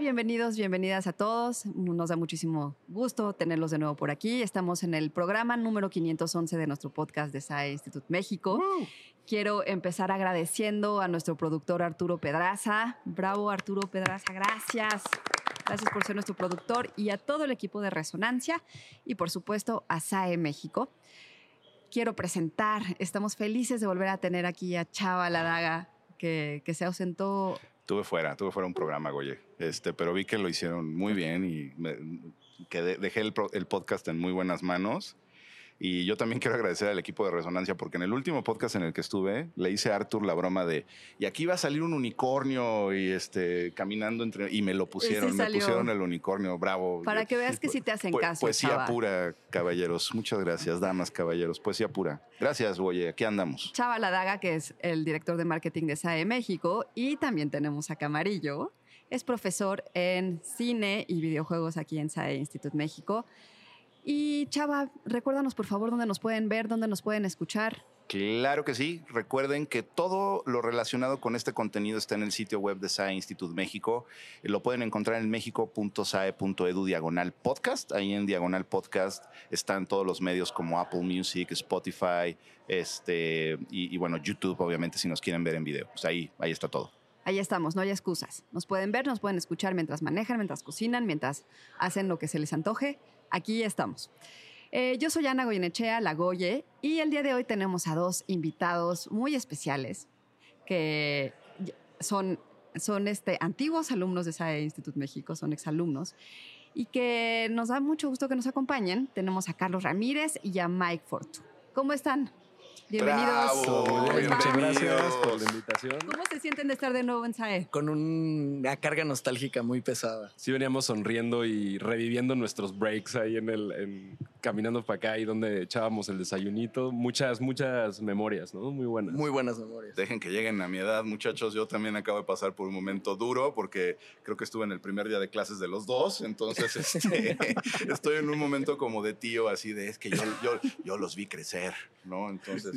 Bienvenidos, bienvenidas a todos. Nos da muchísimo gusto tenerlos de nuevo por aquí. Estamos en el programa número 511 de nuestro podcast de SAE Institute México. Quiero empezar agradeciendo a nuestro productor Arturo Pedraza. Bravo, Arturo Pedraza, gracias. Gracias por ser nuestro productor y a todo el equipo de Resonancia y por supuesto a SAE México. Quiero presentar, estamos felices de volver a tener aquí a Chava Ladaga, que, que se ausentó Tuve fuera, tuve fuera un programa, Goye. Este, pero vi que lo hicieron muy bien y que dejé el, el, podcast en muy buenas manos. Y yo también quiero agradecer al equipo de Resonancia porque en el último podcast en el que estuve le hice a Arthur la broma de y aquí va a salir un unicornio y este caminando entre y me lo pusieron, me pusieron el unicornio, bravo. Para que veas que sí te hacen caso. Poesía pura, caballeros. Muchas gracias, damas, caballeros. Poesía pura. Gracias, Oye, aquí andamos. Chava Ladaga, que es el director de marketing de SAE México y también tenemos a Camarillo. Es profesor en cine y videojuegos aquí en SAE Institute México. Y Chava, recuérdanos por favor dónde nos pueden ver, dónde nos pueden escuchar. Claro que sí. Recuerden que todo lo relacionado con este contenido está en el sitio web de SAE Institute México. Lo pueden encontrar en mexico.sae.edu diagonal podcast. Ahí en diagonal podcast están todos los medios como Apple Music, Spotify, este, y, bueno, YouTube, obviamente, si nos quieren ver en video. Pues ahí, ahí está todo. Ahí estamos, no hay excusas. Nos pueden ver, nos pueden escuchar mientras manejan, mientras cocinan, mientras hacen lo que se les antoje aquí estamos. Eh, yo soy Ana Goyenechea, la Goye, y el día de hoy tenemos a dos invitados muy especiales que son, son este, antiguos alumnos de SAE Instituto México, son exalumnos, y que nos da mucho gusto que nos acompañen. Tenemos a Carlos Ramírez y a Mike Fortu. ¿Cómo están? Bienvenidos. Muchas gracias por la invitación. ¿Cómo se sienten de estar de nuevo en SAE? Con una carga nostálgica muy pesada. Sí, veníamos sonriendo y reviviendo nuestros breaks ahí en el caminando para acá y donde echábamos el desayunito. Muchas, muchas memorias, ¿no? Muy buenas. Muy buenas memorias. Dejen que lleguen a mi edad, muchachos. Yo también acabo de pasar por un momento duro porque creo que estuve en el primer día de clases de los dos. Entonces, este, estoy en un momento como de tío, así de es que yo, yo, yo los vi crecer, ¿no? Entonces,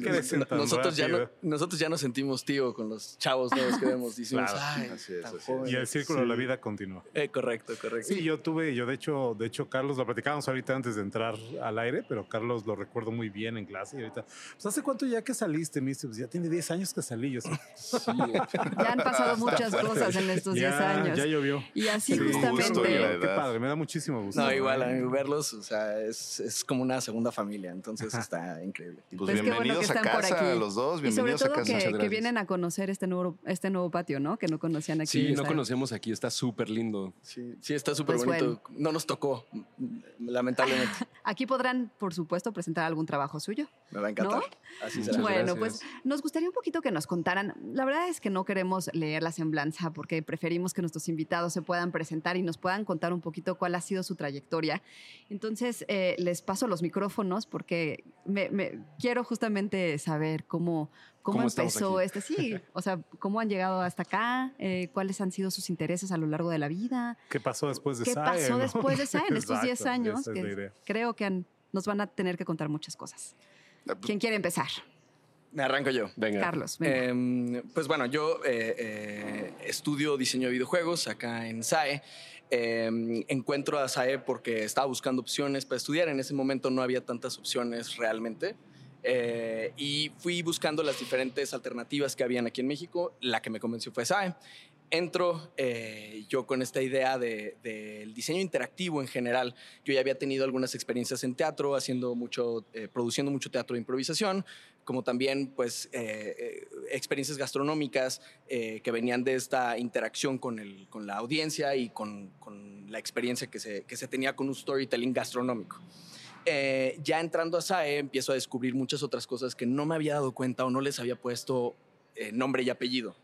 nosotros, ya no, nosotros ya nos sentimos tío con los chavos nuevos que vemos. Y el círculo de la vida continúa. Eh, correcto, correcto. Sí, yo tuve, yo de hecho, de hecho, Carlos, lo platicábamos ahorita antes de entrar al aire, pero Carlos lo recuerdo muy bien en clase. Y ahorita, pues, ¿hace cuánto ya que saliste? Me dice, pues ya tiene 10 años que salí. Yo, ya han pasado muchas cosas en estos 10 años. Ya llovió. Y así justamente. Qué padre, me da muchísimo gusto. No, igual, a mí verlos, o sea, es, es como una segunda familia, entonces está increíble. Pues, pues bienvenidos a casa, los dos, bienvenidos y sobre todo a casa. Que, que, vienen a conocer este nuevo, este nuevo patio, ¿no? Que no conocían aquí. Sí, no conocíamos aquí, está súper lindo. Sí, sí está súper pues bonito. No nos tocó, lamentablemente. aquí podrán, por supuesto, presentar algún trabajo suyo. Me va a encantar. Así será. Bueno, pues nos gustaría un poquito que nos contaran. La verdad es que no queremos leer la semblanza porque preferimos que nuestros invitados se puedan presentar y nos puedan contar un poquito cuál ha sido su trayectoria. Entonces, eh, les paso los micrófonos porque me, quiero justamente saber cómo, cómo, empezó este. Sí, o sea, cómo han llegado hasta acá, eh, cuáles han sido sus intereses a lo largo de la vida. ¿Qué pasó después de ¿Qué pasó después de SAE en estos 10 años? Que creo que nos van a tener que contar muchas cosas. Ah, ¿Quién quiere empezar? Me arranco yo. Venga. Carlos. Em, pues bueno, yo eh, eh, estudio diseño de videojuegos acá en SAE. Em, encuentro a SAE porque estaba buscando opciones para estudiar. En ese momento no había tantas opciones realmente. Eh, y fui buscando las diferentes alternativas que habían aquí en México. La que me convenció fue SAE. Entro eh, yo con esta idea del diseño interactivo en general. Yo ya había tenido algunas experiencias en teatro, haciendo mucho, eh, produciendo mucho teatro de improvisación, como también pues experiencias gastronómicas que venían de esta interacción con, el, con la audiencia y con, con la experiencia que se, que se tenía con un storytelling gastronómico. Eh, ya entrando a SAE empiezo a descubrir muchas otras cosas que no me había dado cuenta o no les había puesto eh, nombre y apellido,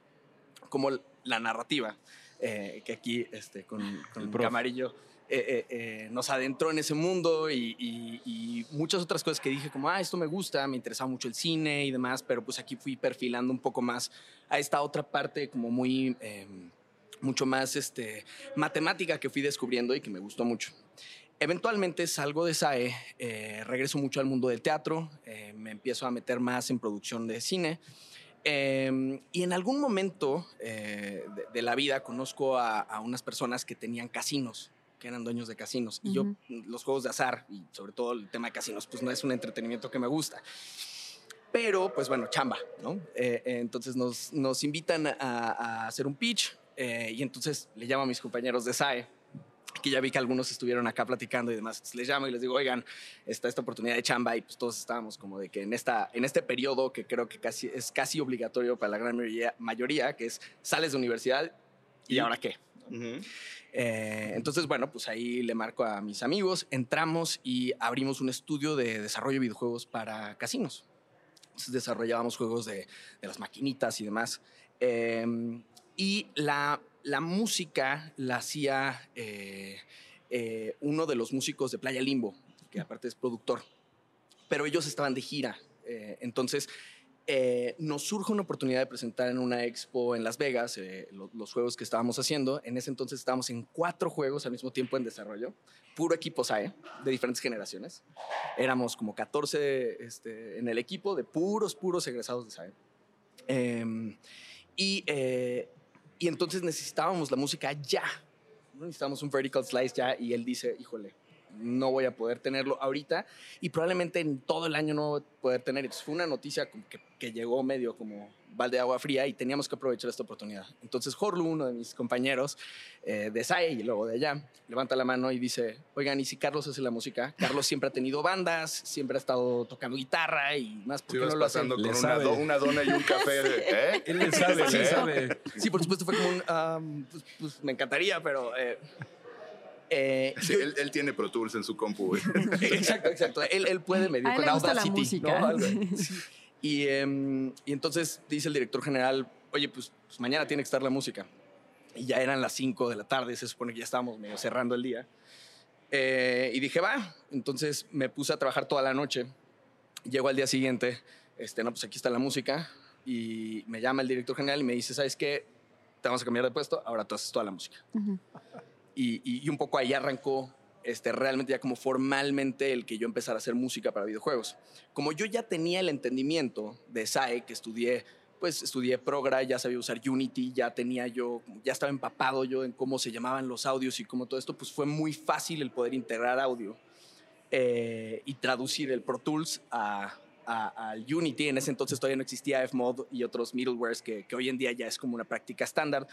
como la narrativa, eh, que aquí este, con, el camarillo nos adentró en ese mundo y, muchas otras cosas que dije como, ah, esto me gusta, me interesaba mucho el cine y demás, pero pues aquí fui perfilando un poco más a esta otra parte como muy em, mucho más este, matemática que fui descubriendo y que me gustó mucho. Eventualmente salgo de SAE, eh, regreso mucho al mundo del teatro, eh, me empiezo a meter más en producción de cine Em, y en algún momento eh, de, de la vida conozco a, a unas personas que tenían casinos que eran dueños de casinos. Y yo, los juegos de azar y sobre todo el tema de casinos, pues no es un entretenimiento que me gusta. Pero, pues bueno, chamba, ¿no? Eh, eh, entonces nos, nos invitan a, a hacer un pitch eh, y entonces le llamo a mis compañeros de SAE, que ya vi que algunos estuvieron acá platicando y demás. Entonces les llamo y les digo, oigan, está esta oportunidad de chamba y pues todos estábamos como de que en, esta, en este periodo que creo que casi, es casi obligatorio para la gran mayoría, mayoría que es sales de universidad y, Y- ahora qué. Eh, entonces, bueno, pues ahí le marco a mis amigos, entramos y abrimos un estudio de desarrollo de videojuegos para casinos. Entonces desarrollábamos juegos de, de las maquinitas y demás. Eh, y la, la música la hacía eh, eh, uno de los músicos de Playa Limbo, que aparte es productor. Pero ellos estaban de gira. eh, entonces nos surge una oportunidad de presentar en una expo en Las Vegas lo- los juegos que estábamos haciendo. En ese entonces estábamos en cuatro juegos al mismo tiempo en desarrollo, puro equipo SAE, de diferentes generaciones. Éramos como 14 este, en el equipo de puros, puros egresados de SAE. Em, y, y entonces necesitábamos la música ya. Necesitábamos un vertical slice ya y él dice, híjole, no voy a poder tenerlo ahorita y probablemente en todo el año no voy a poder tener. Entonces fue una noticia como que, que llegó medio como balde de agua fría y teníamos que aprovechar esta oportunidad. Entonces Horlu, uno de mis compañeros eh, de SAE y luego de allá, levanta la mano y dice, oigan, ¿y si Carlos hace la música? Carlos siempre ha tenido bandas, siempre ha estado tocando guitarra y más, ¿por qué no lo hace? pasando Le con una, sabe. do- una dona y un café. de- ¿eh? Él le sabe, Sí. le sabe. Sí, por supuesto fue como un, um, pues, pues, me encantaría, pero... eh, eh, Sí, yo- él, él tiene Pro Tools en su compu. güey. exacto, exacto. Él, él puede medir con Audacity, música. ¿no? Algo. Y, em, y entonces dice el director general, oye, pues, pues mañana tiene que estar la música. Y ya eran las 5 de la tarde, se supone que ya estábamos medio cerrando el día. Eh, y dije, va. Entonces me puse a trabajar toda la noche. Llego al día siguiente, este, no, pues aquí está la música. Y me llama el director general y me dice, ¿sabes qué? Te vamos a cambiar de puesto, ahora tú haces toda la música Ujú. Y, un poco ahí arrancó este, realmente ya como formalmente el que yo empezara a hacer música para videojuegos. Como yo ya tenía el entendimiento de SAE, que estudié, pues estudié Progra, ya sabía usar Unity, ya tenía yo, ya estaba empapado yo en cómo se llamaban los audios y cómo todo esto, pues fue muy fácil el poder integrar audio eh, y traducir el Pro Tools a, al Unity. En ese entonces todavía no existía Fmod y otros middlewares que hoy en día ya es como una práctica estándar.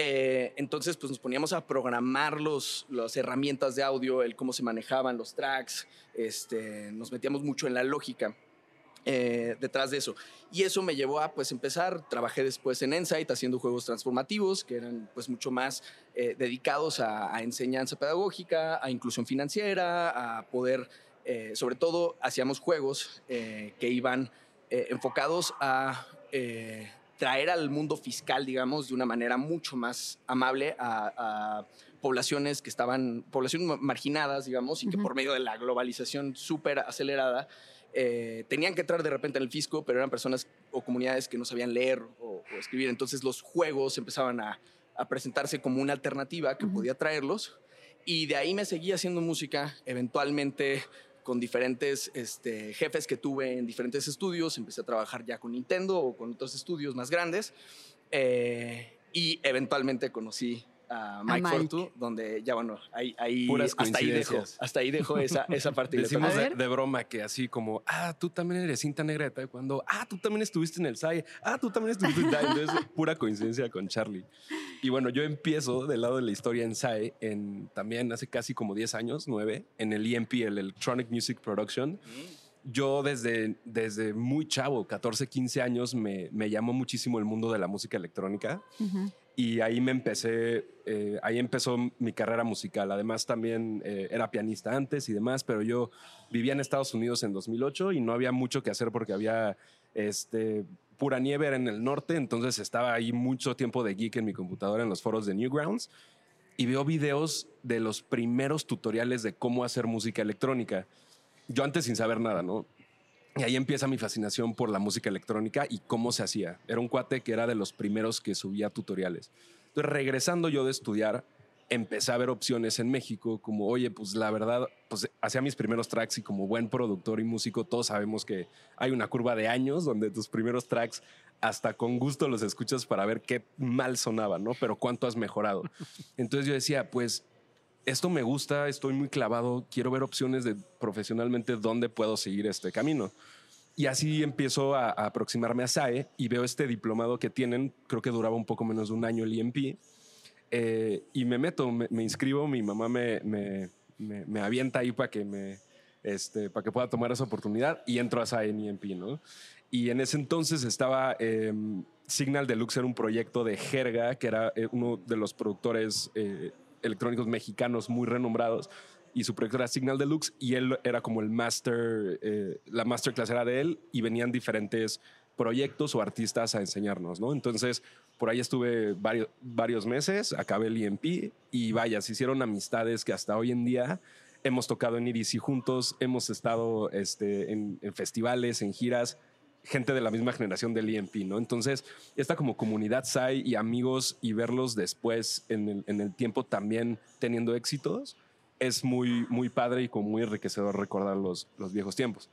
Eh, entonces, pues nos poníamos a programar los, las herramientas de audio, el cómo se manejaban los tracks, este, nos metíamos mucho en la lógica eh, detrás de eso. Y eso me llevó a pues empezar, trabajé después en Ensight haciendo juegos transformativos que eran pues mucho más eh, dedicados a, a enseñanza pedagógica, a inclusión financiera, a poder, eh, sobre todo hacíamos juegos eh, que iban eh, enfocados a eh, traer al mundo fiscal, digamos, de una manera mucho más amable a, a poblaciones que estaban, poblaciones ma- marginadas, digamos, y que Ujú. por medio de la globalización súper acelerada, eh, tenían que entrar de repente en el fisco, pero eran personas o comunidades que no sabían leer o, o escribir. Entonces los juegos empezaban a, a presentarse como una alternativa que Ujú. podía traerlos. Y de ahí me seguí haciendo música, eventualmente con diferentes este, jefes que tuve en diferentes estudios. Empecé a trabajar ya con Nintendo o con otros estudios más grandes. Eh, y eventualmente conocí a Mike, Mike. Fortu, donde ya bueno, ahí, ahí Puras hasta ahí dejo, coincidencias. hasta ahí dejo esa, esa parte. Decimos A de, de broma que así como, ah, tú también eres cinta negra de taekwondo, ah, tú también estuviste en el SAI, ah, tú también estuviste en. Entonces, pura coincidencia con Charlie. Y bueno, yo empiezo del lado de la historia en SAE, en, también hace casi como 10 años, 9, en el EMP, el Electronic Music Production. Yo desde, desde muy chavo, 14, 15 años, me, me llamó muchísimo el mundo de la música electrónica Ujú. Y ahí me empecé, eh, ahí empezó mi carrera musical. Además también eh, era pianista antes y demás, pero yo vivía en Estados Unidos en 2008 y no había mucho que hacer porque había este, pura nieve era en el norte, entonces estaba ahí mucho tiempo de geek en mi computadora en los foros de Newgrounds y veo videos de los primeros tutoriales de cómo hacer música electrónica. Yo antes sin saber nada, ¿no? Y ahí empieza mi fascinación por la música electrónica y cómo se hacía. Era un cuate que era de los primeros que subía tutoriales. Entonces, regresando yo de estudiar, empecé a ver opciones en México, como, oye, pues la verdad, pues hacía mis primeros tracks y como buen productor y músico, todos sabemos que hay una curva de años donde tus primeros tracks hasta con gusto los escuchas para ver qué mal sonaba, ¿no? Pero cuánto has mejorado. Entonces yo decía, pues esto me gusta, estoy muy clavado, quiero ver opciones de profesionalmente dónde puedo seguir este camino. Y así empiezo a, aproximarme a SAE y veo este diplomado que tienen, creo que duraba un poco menos de un año el IMP, eh, y me meto, me, inscribo, mi mamá me, me, me, avienta ahí para que. Este, para que pueda tomar esa oportunidad y entro a SAE en IMP. Y en ese entonces estaba eh, Signal Deluxe, era un proyecto de Jerga, que era eh, uno de los productores eh, electrónicos mexicanos muy renombrados. Y su proyecto era Signal Deluxe y él era como el master, eh, la masterclass era de él y venían diferentes proyectos o artistas a enseñarnos, ¿no? Entonces, por ahí estuve varios, varios meses, acabé el IMP y vaya, se hicieron amistades que hasta hoy en día hemos tocado en IDC juntos, hemos estado este, en festivales, en giras, gente de la misma generación del IMP, ¿no? Entonces, esta como comunidad SAI y amigos y verlos después en el, en el tiempo también teniendo éxitos, es muy, muy padre y como muy enriquecedor recordar los, los viejos tiempos.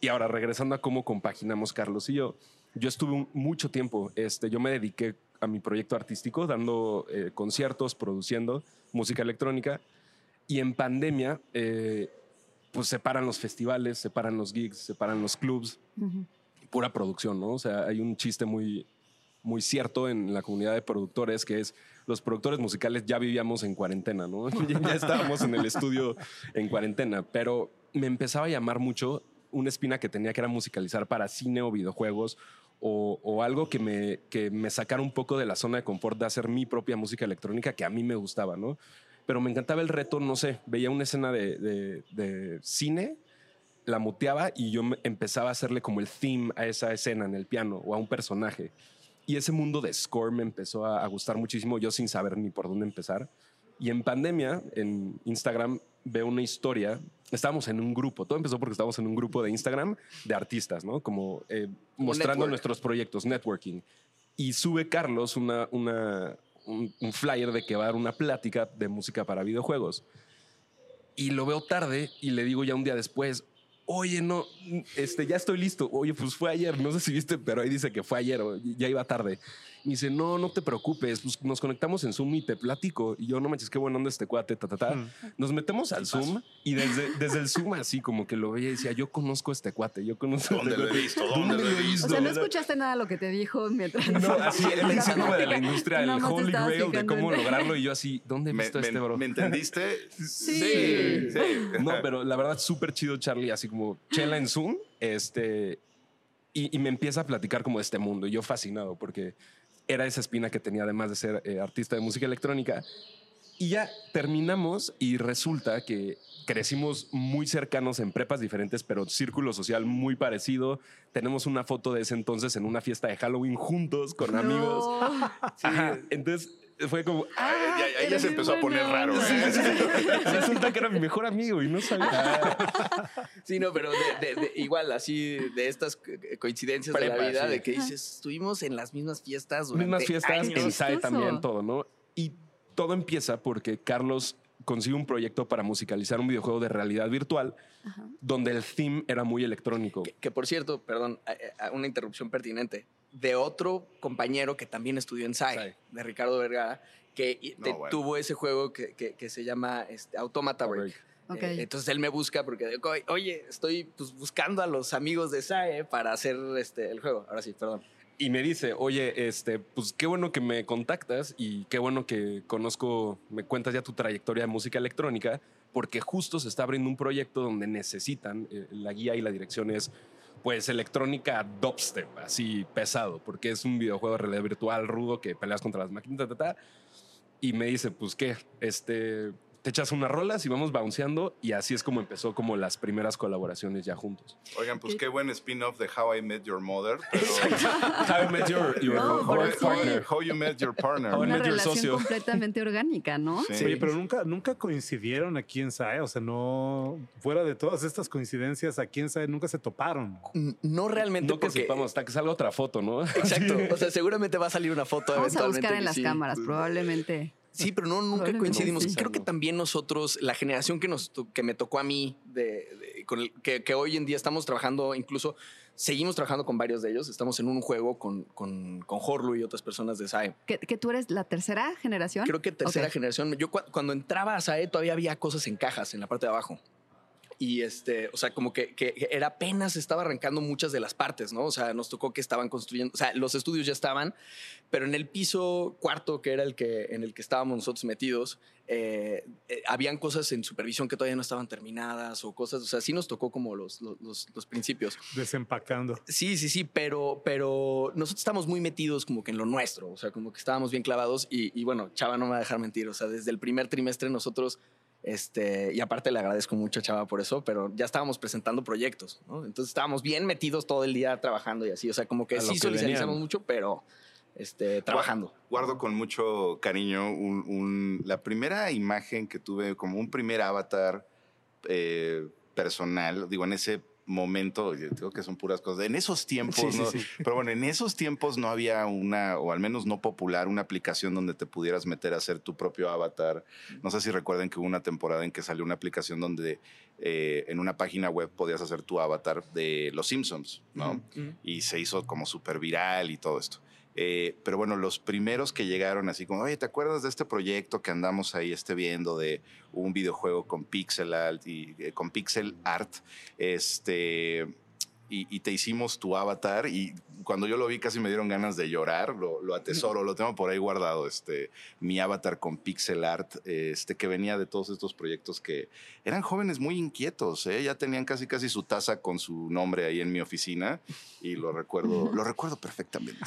Y ahora, regresando a cómo compaginamos Carlos y yo, yo estuve un- mucho tiempo, este, yo me dediqué a mi proyecto artístico, dando eh, conciertos, produciendo música electrónica, y en pandemia, eh, pues se paran los festivales, se paran los gigs, se paran los clubs, Ujú. Pura producción, ¿no? O sea, hay un chiste muy, muy cierto en la comunidad de productores que es los productores musicales ya vivíamos en cuarentena, ¿no? ya estábamos en el estudio en cuarentena, pero me empezaba a llamar mucho una espina que tenía que era musicalizar para cine o videojuegos o, algo que me, que me sacara un poco de la zona de confort de hacer mi propia música electrónica que a mí me gustaba, ¿no? Pero me encantaba el reto, no sé, veía una escena de- de cine la muteaba y yo empezaba a hacerle como el theme a esa escena en el piano o a un personaje. Y ese mundo de score me empezó a, a gustar muchísimo, yo sin saber ni por dónde empezar. Y en pandemia, en Instagram, veo una historia. Estábamos en un grupo, todo empezó porque estábamos en un grupo de Instagram de artistas, ¿no? Como eh, mostrando network. nuestros proyectos, networking. Y sube Carlos una, una, un, un flyer de que va a dar una plática de música para videojuegos. Y lo veo tarde y le digo ya un día después, oye, no, este, ya estoy listo. Oye, pues fue ayer, no sé si viste, pero ahí dice que fue ayer o ya iba tarde. Y dice, no, no te preocupes, pues nos conectamos en Zoom y te platico. Y yo, no manches, qué bueno onda este cuate, ta, ta, ta. Nos metemos al Zoom y desde, desde el Zoom así como que lo veía y decía, yo conozco a este cuate, yo conozco a ¿Dónde este lo he visto? ¿Dónde lo he visto? O sea, no escuchaste nada de lo que te dijo mientras. No, así él diciéndome de la industria, el holy grail de cómo lograrlo. Y yo así, ¿dónde he ¿Me, visto a me- este bro? me entendiste? Sí. sí. No, pero la verdad, súper chido, Charlie, así como chela en Zoom, este, y, y me empieza a platicar como de este mundo. Y yo fascinado porque era esa espina que tenía además de ser eh, artista de música electrónica. Y ya terminamos y resulta que crecimos muy cercanos en prepas diferentes, pero círculo social muy parecido. Tenemos una foto de ese entonces en una fiesta de Halloween juntos con amigos. Entonces fue como, Ah, ya, ya- ya se empezó a poner raro. ¿eh? resulta que era mi mejor amigo y no sabía. Sí, no, pero de- de- de- igual, así de estas co- coincidencias de la vida, sí. de que dices, estuvimos en las mismas fiestas durante mismas fiestas, años. en SAE también, todo, ¿no? Y todo empieza porque Carlos consigue un proyecto para musicalizar un videojuego de realidad virtual Ajá. donde el theme era muy electrónico. Que, que, por cierto, perdón, una interrupción pertinente, de otro compañero que también estudió en SAE, SAE. de Ricardo Vergara, que No, te- bueno. tuvo ese juego que, que- que se llama este, Automata Break. Ok. Eh, entonces él me busca porque, digo, oye, estoy pues, buscando a los amigos de SAE para hacer este, el juego. Ahora sí, perdón. Y me dice, oye, este, pues qué bueno que me contactas y qué bueno que conozco, me cuentas ya tu trayectoria de música electrónica, porque justo se está abriendo un proyecto donde necesitan, eh, la guía y la dirección es, pues, electrónica dubstep, así pesado, porque es un videojuego de realidad virtual rudo que peleas contra las máquinas, ta. Y me dice, pues, ¿qué? Este, te echas unas rolas y vamos bounceando y así es como empezó como las primeras colaboraciones ya juntos. Oigan, pues qué buen spin-off de How I Met Your Mother. Pero How I Met Your, your No, how, I- sí. how- how You Met Your Partner. How I Una Met Your relación Socio. completamente orgánica, ¿no? Sí. Oye, pero nunca, nunca coincidieron aquí en SAE, o sea, no, fuera de todas estas coincidencias, aquí en SAE nunca se toparon. No realmente No que porque... sepamos, hasta que salga otra foto, ¿no? Exacto. O sea, seguramente va a salir una foto Vamos a eventualmente buscar en que las sí. cámaras, probablemente. Sí, pero no, nunca coincidimos. sí. Creo que también nosotros, la generación que, nos, que me tocó a mí, de, de- con el, que, que hoy en día estamos trabajando, incluso seguimos trabajando con varios de ellos. Estamos en un juego con, con, con Horlu y otras personas de SAE. ¿Que, que tú eres la tercera generación? Creo que tercera generación. Yo cu- cuando entraba a SAE todavía había cosas en cajas en la parte de abajo. Y este, o sea, como que, que era apenas estaba arrancando muchas de las partes, ¿no? O sea, nos tocó que estaban construyendo, o sea, los estudios ya estaban, pero en el piso cuarto, que era el que en el que estábamos nosotros metidos, eh, eh, habían cosas en supervisión que todavía no estaban terminadas o cosas, o sea, sí nos tocó como los, los, los- principios. Desempacando. Sí, sí, sí, pero, pero nosotros estamos muy metidos como que en lo nuestro, o sea, como que estábamos bien clavados y, y bueno, Chava no me va a dejar mentir, o sea, desde el primer trimestre nosotros, este, y aparte le agradezco mucho a Chava por eso, pero ya estábamos presentando proyectos, ¿no? Entonces estábamos bien metidos todo el día trabajando y así, o sea, como que sí que socializamos venían. mucho, pero este, trabajando. Guardo con mucho cariño un- un- la primera imagen que tuve, como un primer avatar eh, personal, digo, en ese momento, yo digo que son puras cosas, en esos tiempos, Sí, ¿no? sí. pero bueno, en esos tiempos no había una, o al menos no popular, una aplicación donde te pudieras meter a hacer tu propio avatar. No sé si recuerden que hubo una temporada en que salió una aplicación donde eh, en una página web podías hacer tu avatar de Los Simpsons, ¿no? Y se hizo como súper viral y todo esto. Eh, pero bueno, los primeros que llegaron así como, oye, ¿te acuerdas de este proyecto que andamos ahí este viendo de un videojuego con pixel art y eh, con pixel art? Este y, y te hicimos tu avatar y cuando yo lo vi casi me dieron ganas de llorar, lo, lo atesoro, lo tengo por ahí guardado, este, mi avatar con pixel art, este, que venía de todos estos proyectos que eran jóvenes muy inquietos, ¿eh? ya tenían casi casi su taza con su nombre ahí en mi oficina y lo recuerdo, lo recuerdo perfectamente.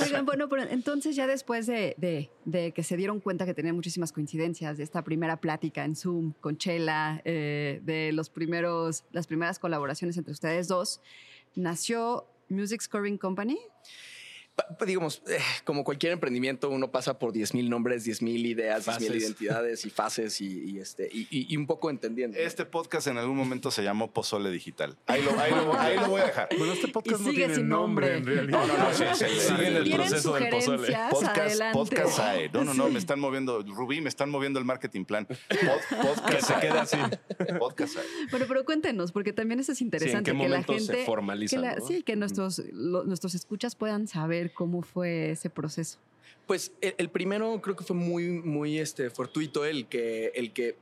Oigan, bueno, pero entonces ya después de, de- de que se dieron cuenta que tenían muchísimas coincidencias, de esta primera plática en Zoom con Chela, eh, de los primeros, las primeras colaboraciones entre ustedes dos, nació Music Scoring Company. Digamos, eh, como cualquier emprendimiento, uno pasa por 10.000 nombres, 10.000 ideas, 10.000 Fases. identidades y fases y, y este, y, y- y un poco entendiendo. ¿no? Este podcast en algún momento se llamó Pozole Digital. Ahí lo, ahí lo- ahí lo voy a dejar. Bueno, este podcast no sigue tiene sin nombre, nombre. en realidad. No, no, no, sí, sí, sí. Sigue en el ¿Tienen proceso del pozole. Podcast, Adelante. podcast SAE. No, no, no, Sí. me están moviendo, Rubí, me están moviendo el marketing plan. Pod- Que podcast se SAE. quede así. Podcast SAE. Bueno, pero cuéntenos, porque también eso es Sí, ¿En interesante. qué que la momento gente, se formaliza? que la- no? Sí, que nuestros, lo- nuestros escuchas puedan saber cómo fue ese proceso. Pues el, el primero creo que fue muy, muy este, fortuito el que, el que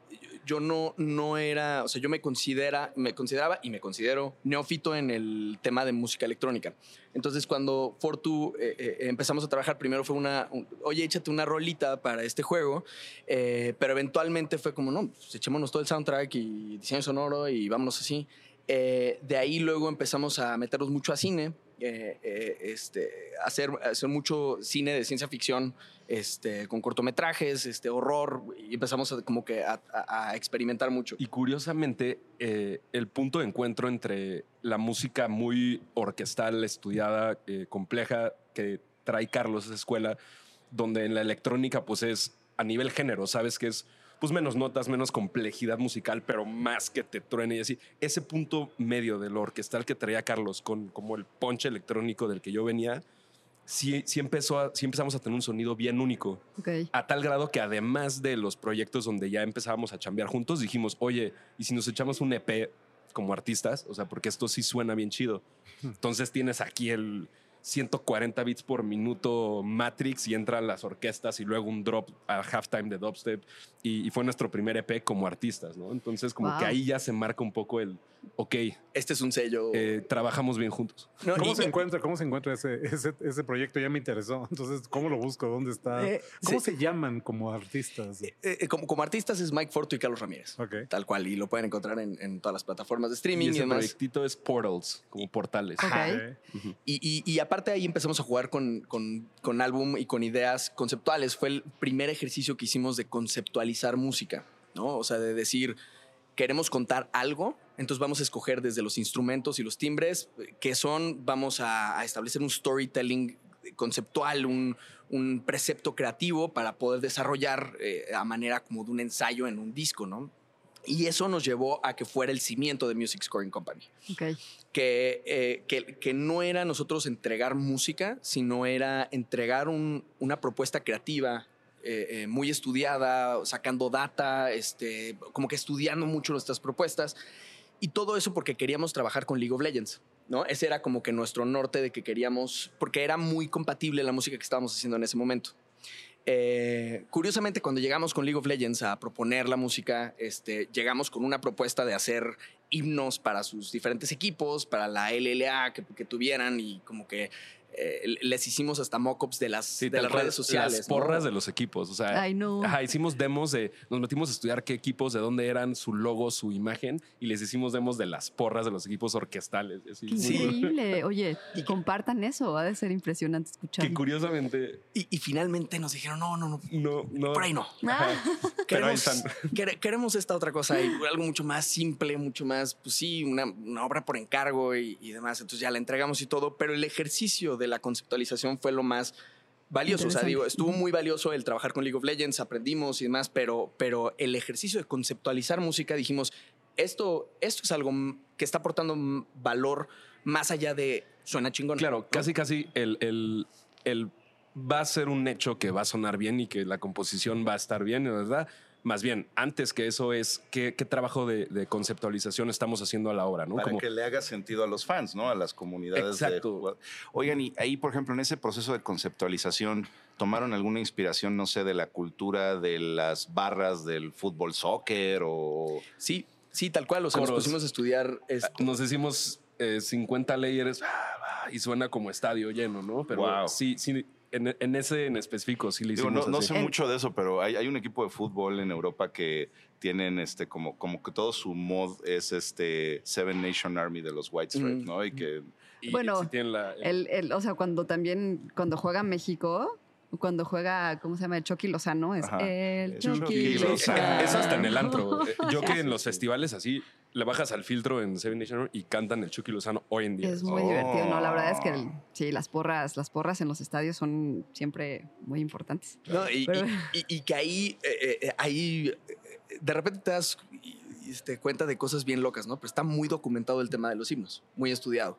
yo no, no era, o sea, yo me considera, me consideraba y me considero neófito en el tema de música electrónica. Entonces, cuando Fortu eh, eh, empezamos a trabajar, primero fue una, un- oye, échate una rolita para este juego, eh, pero eventualmente fue como, no, pues echémonos todo el soundtrack y diseño sonoro y vámonos así. Eh, de ahí luego empezamos a meternos mucho a cine, eh, eh, este, hacer, mucho cine de ciencia ficción este, con cortometrajes, este, horror, y empezamos a, como que a, experimentar mucho. Y curiosamente, eh, el punto de encuentro entre la música muy orquestal, estudiada, compleja, que trae Carlos a esa escuela, donde en la electrónica, pues es a nivel género, sabes que es pues menos notas, menos complejidad musical, pero más que te truene y así. Ese punto medio de lo orquestal que traía Carlos con como el ponche electrónico del que yo venía, sí, sí, empezó a- sí empezamos a tener un sonido bien único. A tal grado que además de los proyectos donde ya empezábamos a chambear juntos, dijimos, oye, ¿y si nos echamos un EP como artistas? O sea, porque esto sí suena bien chido. Entonces tienes aquí el 140 bits por minuto Matrix y entran las orquestas y luego un drop a halftime de dubstep. Y, y fue nuestro primer EP como artistas, ¿no? Entonces como Wow. que ahí ya se marca un poco el, ok, Este es un sello. eh, trabajamos bien juntos. No, ¿Cómo y- se encuentra? ¿Cómo se encuentra ese, ese, ese proyecto? Ya me interesó. Entonces, ¿cómo lo busco? ¿Dónde está? Eh, ¿Cómo sí. se llaman como artistas? eh, eh, como, como artistas es Mike Forto y Carlos Ramírez. Ok. Tal cual, y lo pueden encontrar en, en todas las plataformas de Y streaming y, ese demás. proyectito es Portals, como portales. Ok. Ok. Y, y- y aparte ahí empezamos a jugar con, con, con álbum y con ideas conceptuales. Fue el primer ejercicio que hicimos de conceptualizar música, ¿no? O sea, de decir, queremos contar algo, entonces vamos a escoger desde los instrumentos y los timbres eh, que son, vamos a, a establecer un storytelling conceptual, un, un precepto creativo para poder desarrollar eh, a manera como de un ensayo en un disco, ¿no? Y eso nos llevó a que fuera el cimiento de Music Scoring Company Ok. que, eh, que, que no era nosotros entregar música, sino era entregar un- una propuesta creativa eh, eh, muy estudiada, sacando data, este, como que estudiando mucho nuestras propuestas. Y todo eso porque queríamos trabajar con League of Legends. ¿no? Ese era como que nuestro norte de que queríamos, porque era muy compatible la música que estábamos haciendo en ese momento. Eh, curiosamente, cuando llegamos con League of Legends a proponer la música, este, llegamos con una propuesta de hacer himnos para sus diferentes equipos, para la LLA que, que tuvieran y como que eh, les hicimos hasta mockups de las, Sí, de las redes sociales. Las ¿no? porras de los equipos. O sea, Ay, no. ajá, hicimos demos de. Nos metimos a estudiar qué equipos, de dónde eran, su logo, su imagen, y les hicimos demos de las porras de los equipos orquestales. así, increíble. Oye, y compartan eso. Ha de ser impresionante escuchar. Que curiosamente. Y, y finalmente nos dijeron, no, no, no, No, no. por ahí no. Ah, Pero ahí Queremos, están. quere- queremos esta otra cosa, y algo mucho más simple, mucho más, pues sí, una, una obra por encargo y, y demás. Entonces ya la entregamos y todo, pero el ejercicio de la conceptualización fue lo más valioso. O sea, digo, estuvo muy valioso el trabajar con League of Legends, aprendimos y demás, pero, pero el ejercicio de conceptualizar música, dijimos, esto, esto es algo que está aportando valor más allá de suena chingón. Claro, ¿no? casi, casi el, el, el va a ser un hecho que va a sonar bien y que la composición va a estar bien, ¿verdad? Más bien, antes que eso es qué, qué trabajo de, de conceptualización estamos haciendo a la hora, ¿no? Para Como- que le haga sentido a los fans, ¿no? A las comunidades. de Exacto. Oigan, y ahí, por ejemplo, en ese proceso de conceptualización, ¿tomaron alguna inspiración, no sé, de la cultura de las barras del fútbol soccer o...? Sí, sí, tal cual. O sea, nos pusimos a estudiar. este, nos decimos eh, 50 layers ah, y suena como estadio lleno, ¿no? Pero Wow. sí, sí, en, en ese en específico sí le Digo, hicimos no, no así. sé mucho de eso, pero hay, hay un equipo de fútbol en Europa que tienen este como, como que todo su mod es este Seven Nation Army de los White Stripes, Mm. ¿no? Y que Y Bueno, sí tienen la- el, el- o sea, cuando también, cuando juega México, cuando juega, ¿cómo se llama? El Chucky Lozano, es Ajá. el Chucky Chucky Lozano. Eso hasta en el antro. Yo que en los festivales así le bajas al filtro en Seven Nation y cantan el Chucky Lozano hoy en día. Es muy Oh. divertido, ¿no? La verdad es que el- sí, las porras, las porras en los estadios son siempre muy importantes. No, y, Pero- y- y- y que ahí, eh, eh, ahí eh, de repente te das y- y te cuenta de cosas bien locas, ¿no? Pero está muy documentado el tema de los himnos, muy estudiado.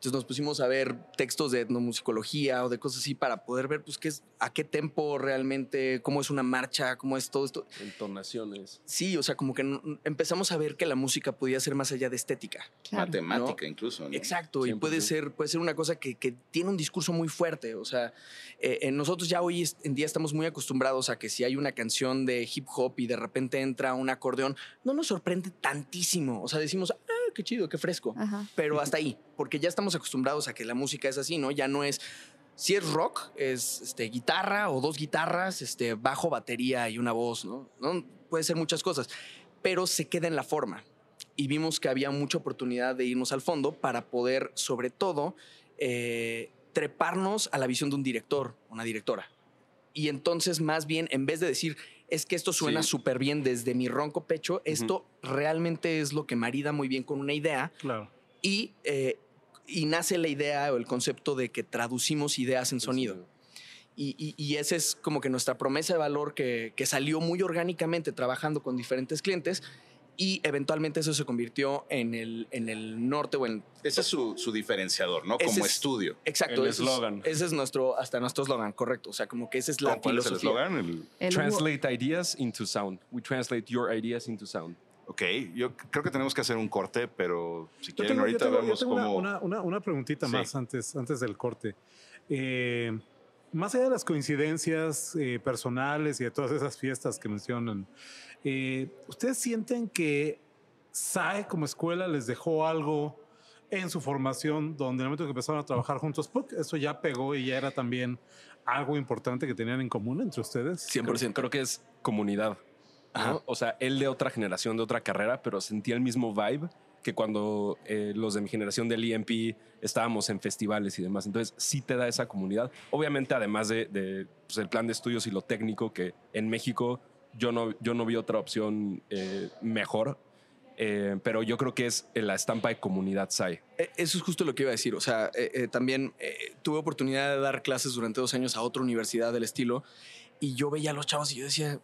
Entonces nos pusimos a ver textos de etnomusicología o de cosas así para poder ver, pues, qué es, a qué tempo realmente, cómo es una marcha, cómo es todo esto. Entonaciones. Sí, o sea, como que empezamos a ver que la música podía ser más allá de estética. Claro. matemática incluso, ¿no? Exacto, y 100%. puede ser, puede ser una cosa que, que tiene un discurso muy fuerte. O sea, eh, eh, nosotros ya hoy en día estamos muy acostumbrados a que si hay una canción de hip hop y de repente entra un acordeón, no nos sorprende tantísimo. O sea, decimos, ah, qué chido, qué fresco. Ajá. Pero hasta ahí, porque ya estamos acostumbrados a que la música es así, ¿no? Ya no es. Si es rock, es este, guitarra o dos guitarras, este, bajo, batería y una voz, ¿no? ¿no? Puede ser muchas cosas, pero se queda en la forma y vimos que había mucha oportunidad de irnos al fondo para poder, sobre todo, eh, treparnos a la visión de un director, una directora. Y entonces, más bien, en vez de decir, es que esto suena Sí. súper bien desde mi ronco pecho, esto realmente es lo que marida muy bien con una idea Claro. y, eh, y nace la idea o el concepto de que traducimos ideas en sonido. Y, y- y esa es como que nuestra promesa de valor que, que salió muy orgánicamente trabajando con diferentes clientes y eventualmente eso se convirtió en el, en el norte o en... Ese es su, su diferenciador, ¿no? Ese Como es- estudio. Exacto. El ese es- eslogan. Ese es nuestro, hasta nuestro eslogan, correcto. O sea, como que esa es la ¿Cuál es el filosofía. eslogan? El- El Translate ideas into sound. We translate your ideas into sound. Ok, yo creo que tenemos que hacer un corte, pero si Yo quieren tengo, yo ahorita yo vemos tengo cómo... una, una- una preguntita Sí. más antes, antes del corte. Eh, más allá de las coincidencias eh, personales y de todas esas fiestas que mencionan, eh, ¿ustedes sienten que SAE como escuela les dejó algo en su formación donde en el momento que empezaron a trabajar juntos, ¡puc! eso ya pegó y ya era también algo importante que tenían en común entre ustedes? 100%. Creo, creo que es comunidad. ¿no? O sea, él de otra generación, de otra carrera, pero sentía el mismo vibe que cuando eh, los de mi generación del EMP estábamos en festivales y demás. Entonces, sí te da esa comunidad. Obviamente, además de, de, pues, el plan de estudios y lo técnico, que en México yo no, yo no vi otra opción eh, mejor. Eh, pero yo creo que es la estampa de comunidad SAI. Eh, Eso es justo lo que iba a decir. O sea, eh, eh, también eh, tuve oportunidad de dar clases durante dos años a otra universidad del estilo y yo veía a los chavos y yo decía,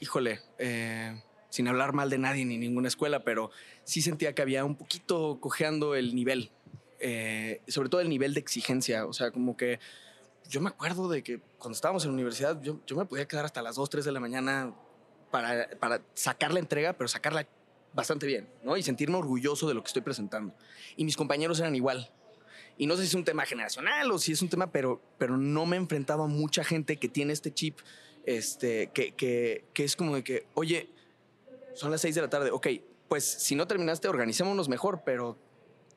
híjole, eh, sin hablar mal de nadie ni ninguna escuela, pero sí sentía que había un poquito cojeando el nivel, eh, sobre todo el nivel de exigencia. O sea, como que yo me acuerdo de que cuando estábamos en la universidad, yo, yo me podía quedar hasta las 2, 3 de la mañana para, sacar la entrega, pero sacarla bastante bien, ¿no? Y sentirme orgulloso de lo que estoy presentando. Y mis compañeros eran igual. Y no sé si es un tema generacional o si es un tema, pero, pero no me he enfrentado a mucha gente que tiene este chip, este, que, que, que es como de que, oye, son las 6 de la tarde, ok, pues si no terminaste, organicémonos mejor, pero,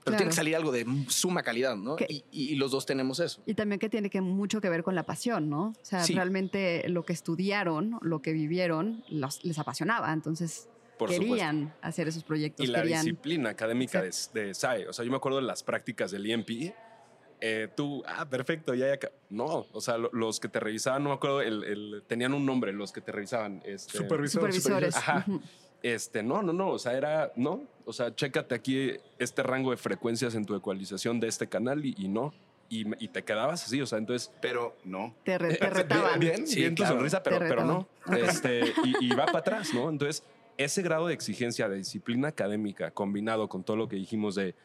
pero Claro. tiene que salir algo de suma calidad, ¿no? Que- Y, y los dos tenemos eso. Y también que tiene que mucho que ver con la pasión, ¿no? O sea, Sí. realmente lo que estudiaron, lo que vivieron, los- les apasionaba. Entonces Por querían hacer esos proyectos. Y la querían, disciplina académica de, de SAE. O sea, yo me acuerdo de las prácticas del IMP. eh, tú, ah, perfecto, ya, ya. ca-". No, o sea, lo- los que te revisaban, no me acuerdo, el, el- tenían un nombre, los que te revisaban. Este, Supervisor. supervisores. Ajá. Este, no, no, no, o sea, era, no, o sea, chécate aquí este rango de frecuencias en tu ecualización de este canal y, y no, y, y te quedabas así, o sea, entonces... Pero no. Te, re- te retaban. Bien, bien, Sí, bien tu claro. sonrisa, pero, pero no. Este, y, y va para atrás, ¿no? Entonces, ese grado de exigencia, de disciplina académica, combinado con todo lo que dijimos de,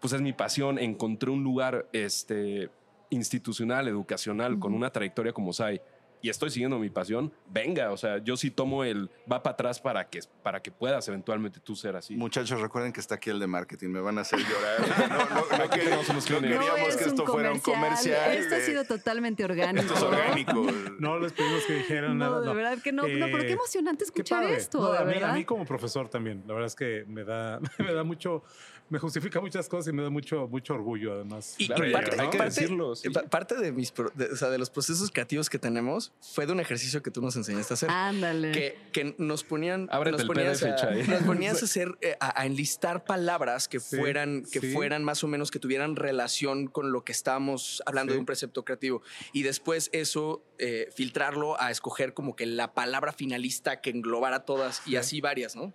pues es mi pasión, encontré un lugar este, institucional, educacional, con Ujú. una trayectoria como SAI, y estoy siguiendo mi pasión, venga, o sea, yo sí tomo el va para atrás para que, para que puedas eventualmente tú ser así. Muchachos, recuerden que está aquí el de marketing. Me van a hacer llorar. No, no, no, queríamos que esto fuera un comercial. Esto ha de- sido totalmente orgánico. Esto es orgánico. No les pedimos que dijeran No, nada. de no. verdad que no, no, pero qué Eh, emocionante escuchar esto, No, de a, mí, verdad. a mí como profesor también. La verdad es que me da, me da mucho, me justifica muchas cosas y me da mucho, mucho orgullo además. Y, Claro, y y parte, hay que parte- decirlo, sí. parte de, mis, pro- de, o sea, de los procesos creativos que tenemos fue de un ejercicio que tú nos enseñaste a hacer. Ándale. que, que nos ponían, Ábrete nos el ponías, PDF, a, nos ponías a hacer, eh, a, a enlistar palabras que Sí, fueran, que sí. fueran más o menos que tuvieran relación con lo que estábamos hablando Sí. de un precepto creativo. Y después eso, eh, filtrarlo a escoger como que la palabra finalista que englobara todas y Sí. así varias, ¿no?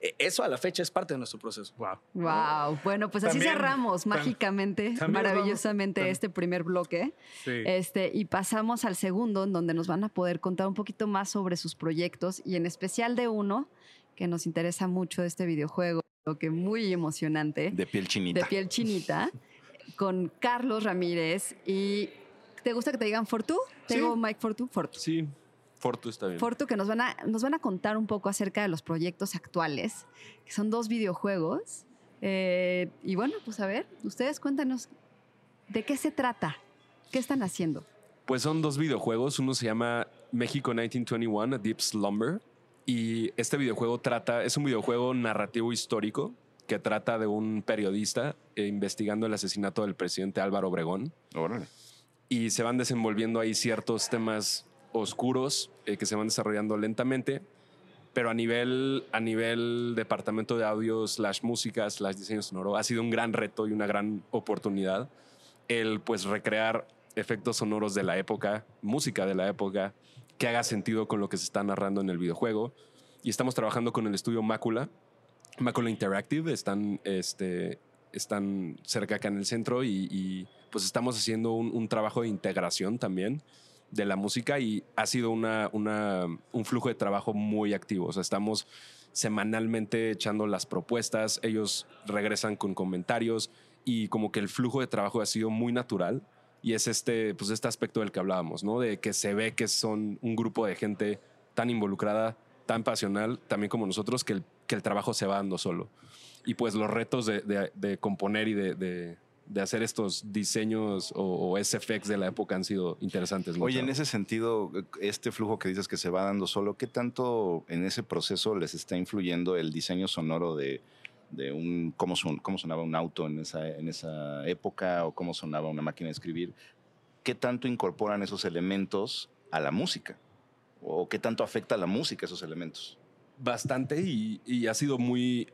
Eh, Eso a la fecha es parte de nuestro proceso. Wow. Wow. Bueno, pues así cerramos mágicamente, también maravillosamente vamos- este primer bloque. Sí. Este, y pasamos al segundo, en donde nos van a poder contar un poquito más sobre sus proyectos y en especial de uno que nos interesa mucho de este videojuego, lo que muy emocionante, De piel chinita. de piel chinita, con Carlos Ramírez. ¿Y te gusta que te digan Fortu? ¿Te Sí. digo Mike Fortu? Fortu. Sí, Fortu está bien. Fortu, que nos van, a, nos van a contar un poco acerca de los proyectos actuales, que son dos videojuegos. Eh, y bueno, pues a ver, ustedes cuéntanos de qué se trata, qué están haciendo. Pues son dos videojuegos. Uno se llama México 1921, A Deep Slumber. Y este videojuego trata, es un videojuego narrativo histórico que trata de un periodista eh, investigando el asesinato del presidente Álvaro Obregón. Órale. Y se van desenvolviendo ahí ciertos temas oscuros eh, que se van desarrollando lentamente. Pero a nivel, a nivel departamento de audio, slash música, slash diseño sonoro, ha sido un gran reto y una gran oportunidad el pues recrear efectos sonoros de la época, música de la época, que haga sentido con lo que se está narrando en el videojuego. Y estamos trabajando con el estudio Mácula, Mácula Interactive, están, este, están cerca acá en el centro y, pues estamos haciendo un trabajo de integración también de la música y ha sido una, una, un flujo de trabajo muy activo. O sea, estamos semanalmente echando las propuestas, ellos regresan con comentarios y como que el flujo de trabajo ha sido muy natural y es este, pues este aspecto del que hablábamos, ¿no? De que se ve que son un grupo de gente tan involucrada, tan pasional, también como nosotros, que el, que el trabajo se va dando solo. Y pues los retos de, de- componer y de- de hacer estos diseños o, o SFX de la época han sido interesantes. Oye, en ese sentido, este flujo que dices que se va dando solo, ¿qué tanto en ese proceso les está influyendo el diseño sonoro de, de un cómo, son, cómo sonaba un auto en esa, en esa época o cómo sonaba una máquina de escribir? ¿Qué tanto incorporan esos elementos a la música? ¿O qué tanto afecta a la música esos elementos? bastante y, y ha sido muy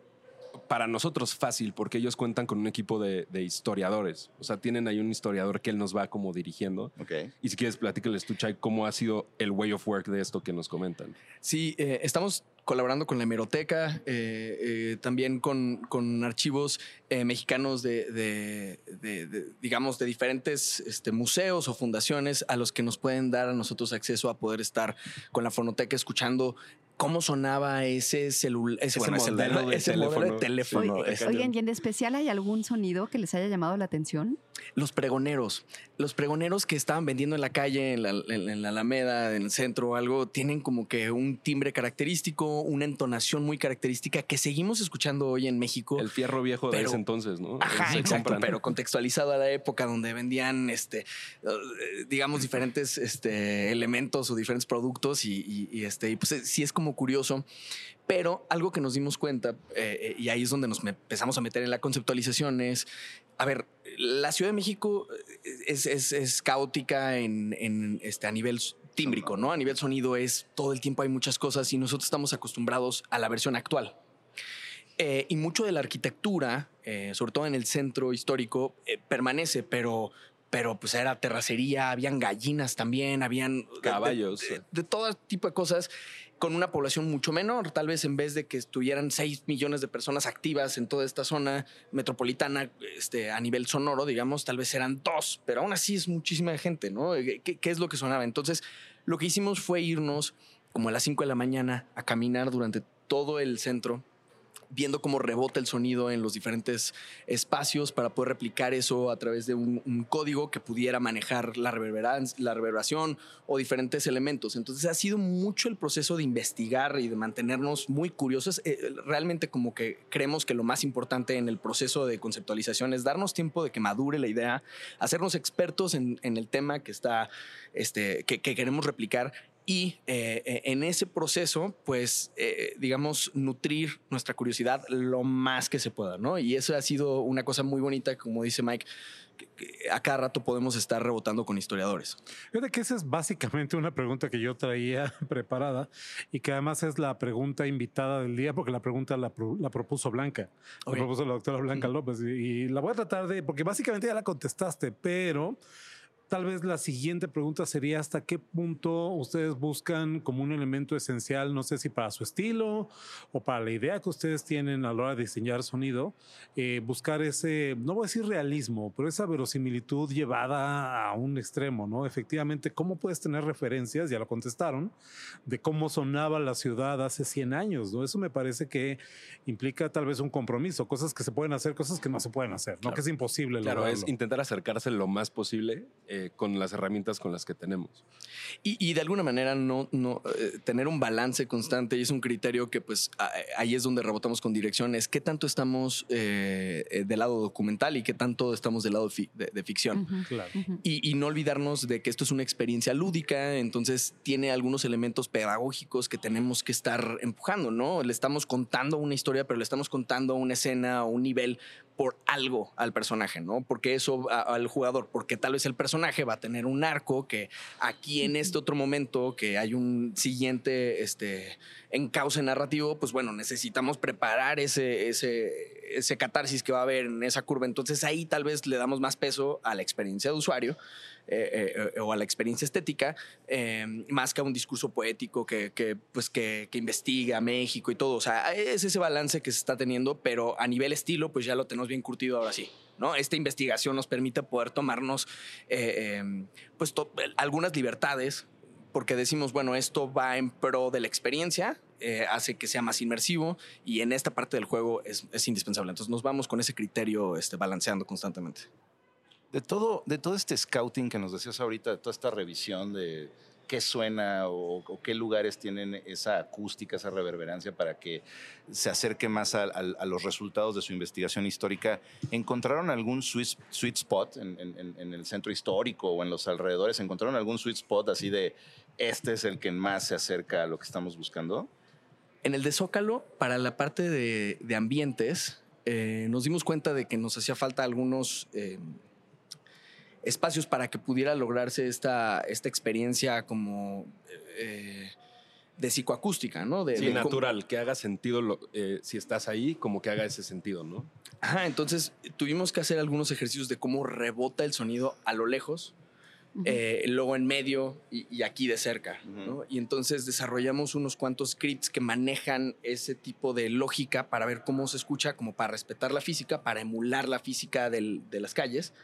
para nosotros fácil porque ellos cuentan con un equipo de, de historiadores. O sea, tienen ahí un historiador que él nos va como dirigiendo. Ok. Y si quieres, platícales tú, Chay, cómo ha sido el way of work de esto que nos comentan. Sí, eh, estamos colaborando con la hemeroteca, eh, eh, también con, con archivos eh, mexicanos de, de- de- de, digamos, de diferentes este, museos o fundaciones a los que nos pueden dar a nosotros acceso a poder estar con la fonoteca escuchando cómo sonaba ese celular, ese, Ese bueno, ese modelo de ese modelo de teléfono. teléfono. Oye, Este, Oigan, ¿y en especial hay algún sonido que les haya llamado la atención? Los pregoneros. Los pregoneros que estaban vendiendo en la calle, en la, en- en la Alameda, en el centro o algo, tienen como que un timbre característico, una entonación muy característica que seguimos escuchando hoy en México. El fierro viejo de ese entonces, ¿no? Ajá, exacto, pero contextualizado a la época donde vendían, este, eh, digamos, diferentes este, elementos o diferentes productos y, y- y, este, y pues eh, sí es como curioso. Pero algo que nos dimos cuenta, eh, y ahí es donde nos empezamos a meter en la conceptualización, es, a ver, la Ciudad de México eh, es, es- es caótica en, en, este, a nivel tímbrico, ¿no? A nivel sonido es todo el tiempo hay muchas cosas y nosotros estamos acostumbrados a la versión actual. Eh, y mucho de la arquitectura, eh, sobre todo en el centro histórico, eh, permanece, pero, pero pues era terracería, habían gallinas también, habían de- Caballos. de, de todo tipo de cosas con una población mucho menor. Tal vez en vez de que estuvieran 6 millones de personas activas en toda esta zona metropolitana este, a nivel sonoro, digamos, tal vez eran dos, pero aún así es muchísima gente, ¿no? ¿Qué, qué es lo que sonaba? Entonces, lo que hicimos fue irnos como a las 5 de la mañana a caminar durante todo el centro viendo cómo rebota el sonido en los diferentes espacios para poder replicar eso a través de un, código que pudiera manejar la, la reverberación o diferentes elementos. Entonces ha sido mucho el proceso de investigar y de mantenernos muy curiosos. Eh, realmente como que creemos que lo más importante en el proceso de conceptualización es darnos tiempo de que madure la idea, hacernos expertos en, el tema que está, este, que queremos replicar y eh, eh, en ese proceso, pues, eh, digamos, nutrir nuestra curiosidad lo más que se pueda, ¿no? Y eso ha sido una cosa muy bonita, como dice Mike, que, que a cada rato podemos estar rebotando con historiadores. Fíjate que esa es básicamente una pregunta que yo traía preparada y que además es la pregunta invitada del día porque la pregunta la, pro- la propuso Blanca, Ok. la propuso la doctora Blanca López y, y la voy a tratar de, porque básicamente ya la contestaste, pero tal vez la siguiente pregunta sería hasta qué punto ustedes buscan como un elemento esencial, no sé si para su estilo o para la idea que ustedes tienen a la hora de diseñar sonido, eh, buscar ese, no voy a decir realismo, pero esa verosimilitud llevada a un extremo, ¿no? Efectivamente, ¿cómo puedes tener referencias? Ya lo contestaron, de cómo sonaba la ciudad hace 100 años, ¿no? Eso me parece que implica tal vez un compromiso, cosas que se pueden hacer, cosas que no se pueden hacer, ¿no? Claro. Que es imposible Claro, lograrlo. es intentar acercarse lo más posible eh, con las herramientas con las que tenemos. Y, y de alguna manera no, no eh, tener un balance constante y es un criterio que pues a- ahí es donde rebotamos con dirección, es qué tanto estamos eh, eh, del lado documental y qué tanto estamos del lado fi- de- de ficción. Claro. y no olvidarnos de que esto es una experiencia lúdica, entonces tiene algunos elementos pedagógicos que tenemos que estar empujando, ¿no? Le estamos contando una historia, pero le estamos contando una escena o un nivel por algo al personaje, ¿no? Porque eso a- al jugador, porque tal vez el personaje va a tener un arco que aquí en este otro momento que hay un siguiente este encauce narrativo, pues bueno, necesitamos preparar ese ese ese catarsis que va a haber en esa curva, entonces ahí tal vez le damos más peso a la experiencia de usuario eh, eh, o a la experiencia estética, eh, más que a un discurso poético que, que, pues que, investiga México y todo. O sea, es ese balance que se está teniendo, pero a nivel estilo, pues ya lo tenemos bien curtido ahora sí. ¿no? Esta investigación nos permite poder tomarnos eh, eh, pues, algunas libertades porque decimos, bueno, esto va en pro de la experiencia, eh, hace que sea más inmersivo y en esta parte del juego es, es indispensable. Entonces nos vamos con ese criterio este, balanceando constantemente. De todo, de todo este scouting que nos decías ahorita, de toda esta revisión de qué suena o, qué lugares tienen esa acústica, esa reverberancia para que se acerque más a, los resultados de su investigación histórica, ¿encontraron algún sweet, sweet spot en, el centro histórico o en los alrededores? ¿Encontraron algún sweet spot así de este es el que más se acerca a lo que estamos buscando? En el de Zócalo, para la parte de, de ambientes, eh, nos dimos cuenta de que nos hacía falta algunos eh, espacios para que pudiera lograrse esta, esta experiencia como eh, de psicoacústica, ¿no? De, Sí, de- natural, que haga sentido lo- eh, si estás ahí, como que haga ese sentido, ¿no? Ajá, entonces tuvimos que hacer algunos ejercicios de cómo rebota el sonido a lo lejos, Ujú. eh, luego en medio y, y aquí de cerca. ¿no? Y entonces desarrollamos unos cuantos scripts que manejan ese tipo de lógica para ver cómo se escucha, como para respetar la física, para emular la física del- de las calles.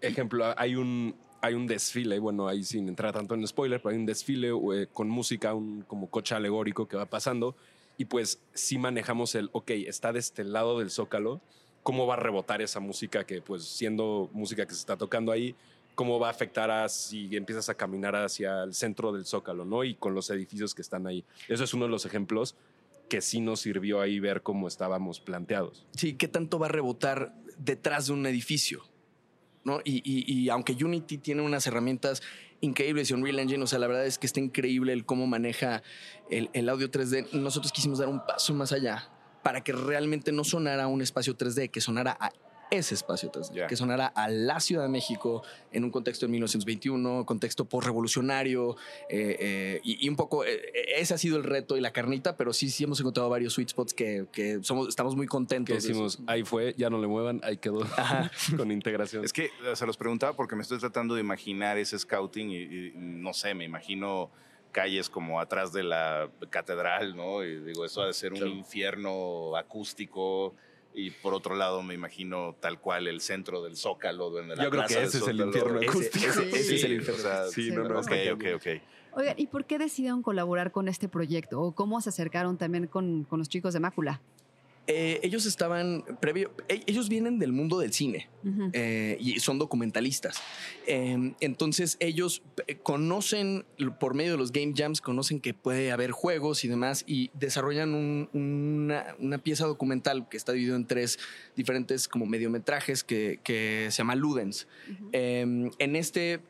Ejemplo, hay un, hay un desfile, bueno, ahí sin entrar tanto en spoiler, pero hay un desfile eh, con música, un como coche alegórico que va pasando y pues sí manejamos el, ok, está de este lado del zócalo, ¿cómo va a rebotar esa música que pues siendo música que se está tocando ahí, cómo va a afectar a si empiezas a caminar hacia el centro del zócalo, ¿no? Y con los edificios que están ahí. Eso es uno de los ejemplos que sí nos sirvió ahí ver cómo estábamos planteados. Sí, ¿qué tanto va a rebotar detrás de un edificio? Y aunque Unity tiene unas herramientas increíbles y Unreal Engine, o sea, la verdad es que está increíble el cómo maneja el, el audio 3D, nosotros quisimos dar un paso más allá para que realmente no sonara un espacio 3D, que sonara a ese espacio 3D, Ya. que sonara a la Ciudad de México en un contexto de 1921, contexto postrevolucionario, eh, eh, y, y un poco eh, ese ha sido el reto y la carnita, pero sí, sí hemos encontrado varios sweet spots que, que somos, estamos muy contentos. Que de decimos, ahí fue, ya no le muevan, ahí quedó con integración. Es que se los preguntaba porque me estoy tratando de imaginar ese scouting y, y no sé, me imagino calles como atrás de la catedral, ¿no? Y digo, eso ha de ser un Claro. infierno acústico. Y por otro lado, me imagino tal cual el centro del Zócalo. Donde la Yo creo plaza que ese es el infierno Ese- acústico. ese- ese es el Sí, infierno. o sea, Sí, no, no, ok, ok, ok. Oigan, ¿y por qué decidieron colaborar con este proyecto? ¿O cómo se acercaron también con, con los chicos de Mácula? Eh, ellos estaban previo, e- ellos vienen del mundo del cine. Eh, y son documentalistas. Eh, entonces ellos eh, conocen, por medio de los game jams, conocen que puede haber juegos y demás y desarrollan un- una, una pieza documental que está dividido en tres diferentes como mediometrajes que, que se llama Ludens. Eh, en este,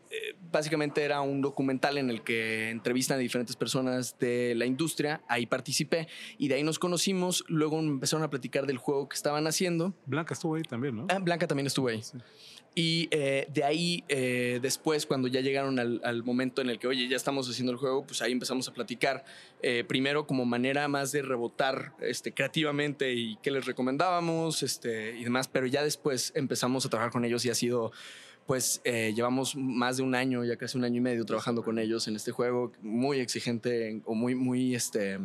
básicamente era un documental en el que entrevistan a diferentes personas de la industria. Ahí participé y de ahí nos conocimos. Luego empezaron a platicar del juego que estaban haciendo. Blanca estuvo ahí también, ¿no? Ah, Blanca también estuvo ahí. Sí. Y eh, de ahí, eh, después, cuando ya llegaron al, al momento en el que, oye, ya estamos haciendo el juego, pues ahí empezamos a platicar. eh, primero, como manera más de rebotar este, creativamente y qué les recomendábamos este, y demás. Pero ya después empezamos a trabajar con ellos y ha sido. Pues eh, llevamos más de un año, ya casi un año y medio trabajando con ellos en este juego, muy exigente o muy, muy este,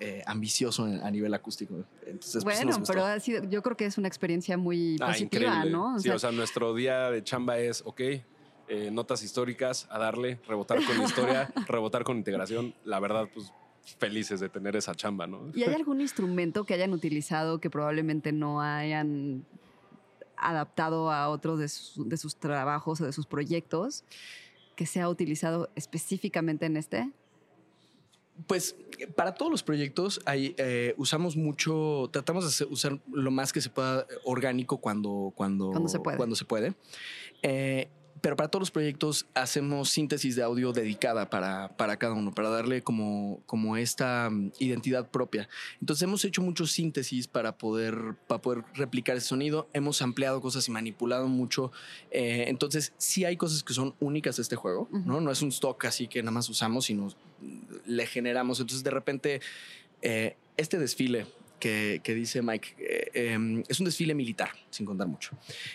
eh, ambicioso a nivel acústico. Entonces, pues, nos bueno, gustó. pero ha sido, yo creo que es una experiencia muy Ah, positiva, increíble. ¿no? O sí, sea, o sea, nuestro día de chamba es, ok, eh, notas históricas, a darle, rebotar con la historia, rebotar con integración. La verdad, pues felices de tener esa chamba, ¿no? ¿Y hay algún instrumento que hayan utilizado que probablemente no hayan adaptado a otros de, sus- de sus trabajos o de sus proyectos que sea utilizado específicamente en este? Pues para todos los proyectos hay, eh, usamos mucho, tratamos de usar lo más que se pueda eh, orgánico cuando, cuando, Cuando se puede. cuando se puede. Eh, pero para todos los proyectos hacemos síntesis de audio dedicada para, para cada uno, para darle como, como esta mm, identidad propia. Entonces hemos hecho muchos síntesis para poder, para poder replicar ese sonido. Hemos ampliado cosas y manipulado mucho. Eh, entonces sí hay cosas que son únicas de este juego, ¿no? No es un stock así que nada más usamos, sino le generamos. Entonces, de repente, eh, este desfile que, que dice Mike eh, eh, es un desfile militar, sin contar mucho.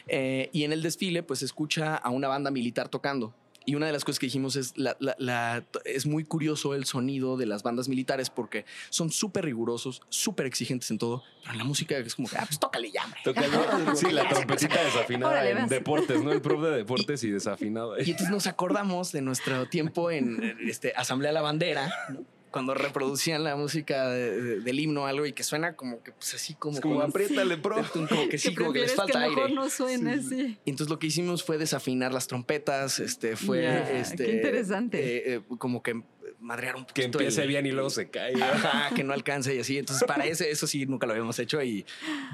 Eh, y en el desfile, pues escucha a una banda militar tocando. Y una de las cosas que dijimos es, la, la- la- es muy curioso el sonido de las bandas militares porque son súper rigurosos, súper exigentes en todo, pero la música es como que, ah, pues tócale ya, hombre. Tócalo. Sí, la trompetita desafinada Órale, en vas. deportes, ¿no? El prof de deportes y desafinado. Y entonces nos acordamos de nuestro tiempo en este, Asamblea La Bandera, ¿no? Cuando reproducían la música de- de- del himno o algo y que suena como que pues así como, Es como, apriétale, pro. como que sí, como que les falta que mejor aire. no suene, sí. Y entonces lo que hicimos fue desafinar las trompetas, este fue este qué interesante. eh, eh, como que madrear un Que poquito empiece el- bien y luego se cae. Ajá, que no alcance y así. Entonces, para ese, eso sí, nunca lo habíamos hecho y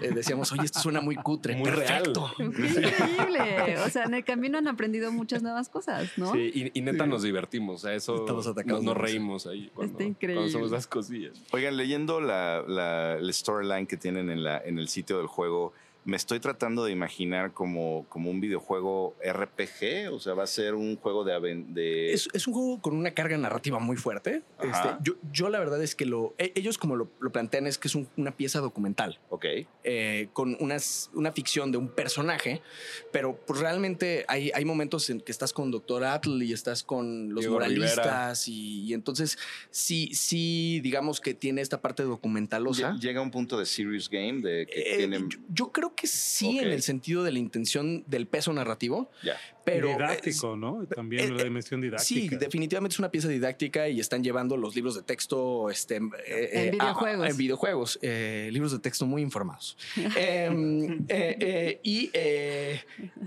eh, decíamos, oye, esto suena muy cutre. Muy real. Perfecto. ¡Qué increíble! O sea, en el camino han aprendido muchas nuevas cosas, ¿no? Sí, y, y neta nos divertimos. O sea, eso Estamos atacados nos, reímos ahí cuando, Está increíble. cuando hacemos esas cosillas. Oigan, leyendo la, la- el storyline que tienen en, la, en el sitio del juego, me estoy tratando de imaginar como, como un videojuego RPG, o sea, va a ser un juego de... de Es, es un juego con una carga narrativa muy fuerte. Este, yo, yo la verdad es que lo, e- ellos como lo, lo plantean es que es un- una pieza documental. ok, eh, con unas, una ficción de un personaje, pero pues realmente hay, hay momentos en que estás con Doctor Atle y estás con los Diego moralistas y, y entonces sí, sí, digamos que tiene esta parte documentalosa. Lle- llega a un punto de serious game de que Eh, tienen... yo, yo creo creo que sí en el sentido de la intención del peso narrativo, Ya. pero didáctico, ¿no? También eh, la dimensión Sí, didáctica. definitivamente es una pieza didáctica y están llevando los libros de texto este, eh, eh, a- en videojuegos, eh, libros de texto muy informados. Em, eh, eh, y eh,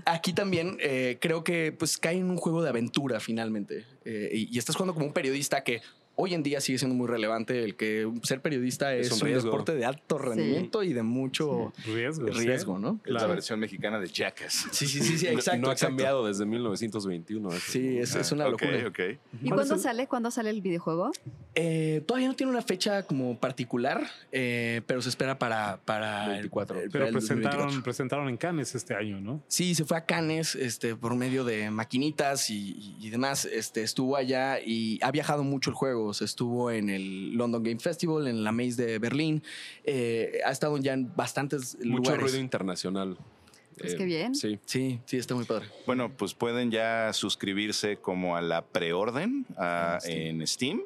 aquí también eh, creo que pues cae en un juego de aventura finalmente. Eh, y, y estás jugando como un periodista que hoy en día sigue siendo muy relevante. El que ser periodista es, Es un un, deporte de alto rendimiento y de mucho Riesgo. sí. riesgo, ¿no? Es la versión mexicana de Jackass. Sí, sí, sí, sí, exacto. no ha exacto. cambiado desde 1921. eso. Sí, es, es una locura. ¿Y ¿Cuál es cuándo sale? ¿Cuándo sale el videojuego? Eh, todavía no tiene una fecha como particular, eh, pero se espera para, para 24. el- Pero el presentaron, 2024. presentaron en Cannes este año, ¿no? Sí, se fue a Cannes este, por medio de maquinitas y, y- y demás. Este, estuvo allá y ha viajado mucho el juego. Estuvo en el London Game Festival, en la Maze de Berlín. Eh, ha estado ya en bastantes Mucho lugares. ruido internacional. Pues Eh, qué bien. Sí. Sí, sí, está muy padre. Bueno, pues pueden ya suscribirse como a la preorden ah, en Steam.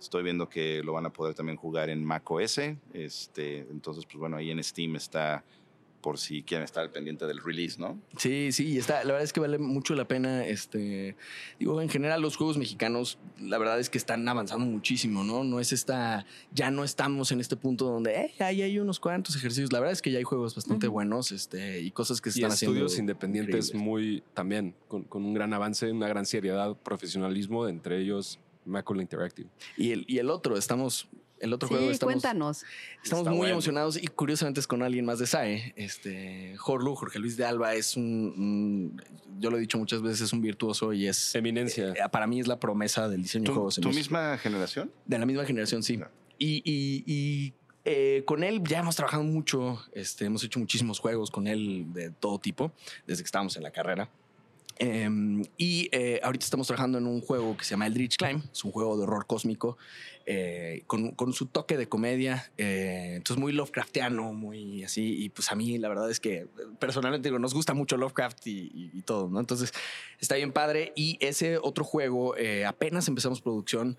Estoy viendo que lo van a poder también jugar en Mac OS. Este, entonces, pues bueno, ahí en Steam está por si quieren estar al pendiente del release, ¿no? Sí, sí, y está, la verdad es que vale mucho la pena. Este, digo, en general, los juegos mexicanos, la verdad es que están avanzando muchísimo, ¿no? No es esta, ya no estamos en este punto donde eh, ahí hay unos cuantos ejercicios. La verdad es que ya hay juegos bastante buenos, este, y cosas que se Y están haciendo. estudios independientes increíbles. muy también, con, con un gran avance, una gran seriedad, profesionalismo, entre ellos Macula Interactive. Y el, y el otro, estamos, el otro Sí, juego estamos, cuéntanos. estamos Está muy bueno. emocionados y curiosamente es con alguien más de SAE. Este, Jorlu, Jorge Luis de Alba, es un, un- yo lo he dicho muchas veces, es un virtuoso y es, Eminencia. eh, para mí es la promesa del diseño de ¿Tu, juegos. en tu misma generación? De la misma generación, sí. Y- y, eh, con él ya hemos trabajado mucho, este, hemos hecho muchísimos juegos con él de todo tipo, desde que estábamos en la carrera. Em, y eh, ahorita estamos trabajando en un juego que se llama Eldritch Climb, es un juego de horror cósmico eh, con, con su toque de comedia, eh, entonces muy Lovecraftiano, muy así. Y pues a mí la verdad es que personalmente digo, nos gusta mucho Lovecraft y, y- y todo, ¿no? Entonces está bien padre. Y ese otro juego, eh, apenas empezamos producción,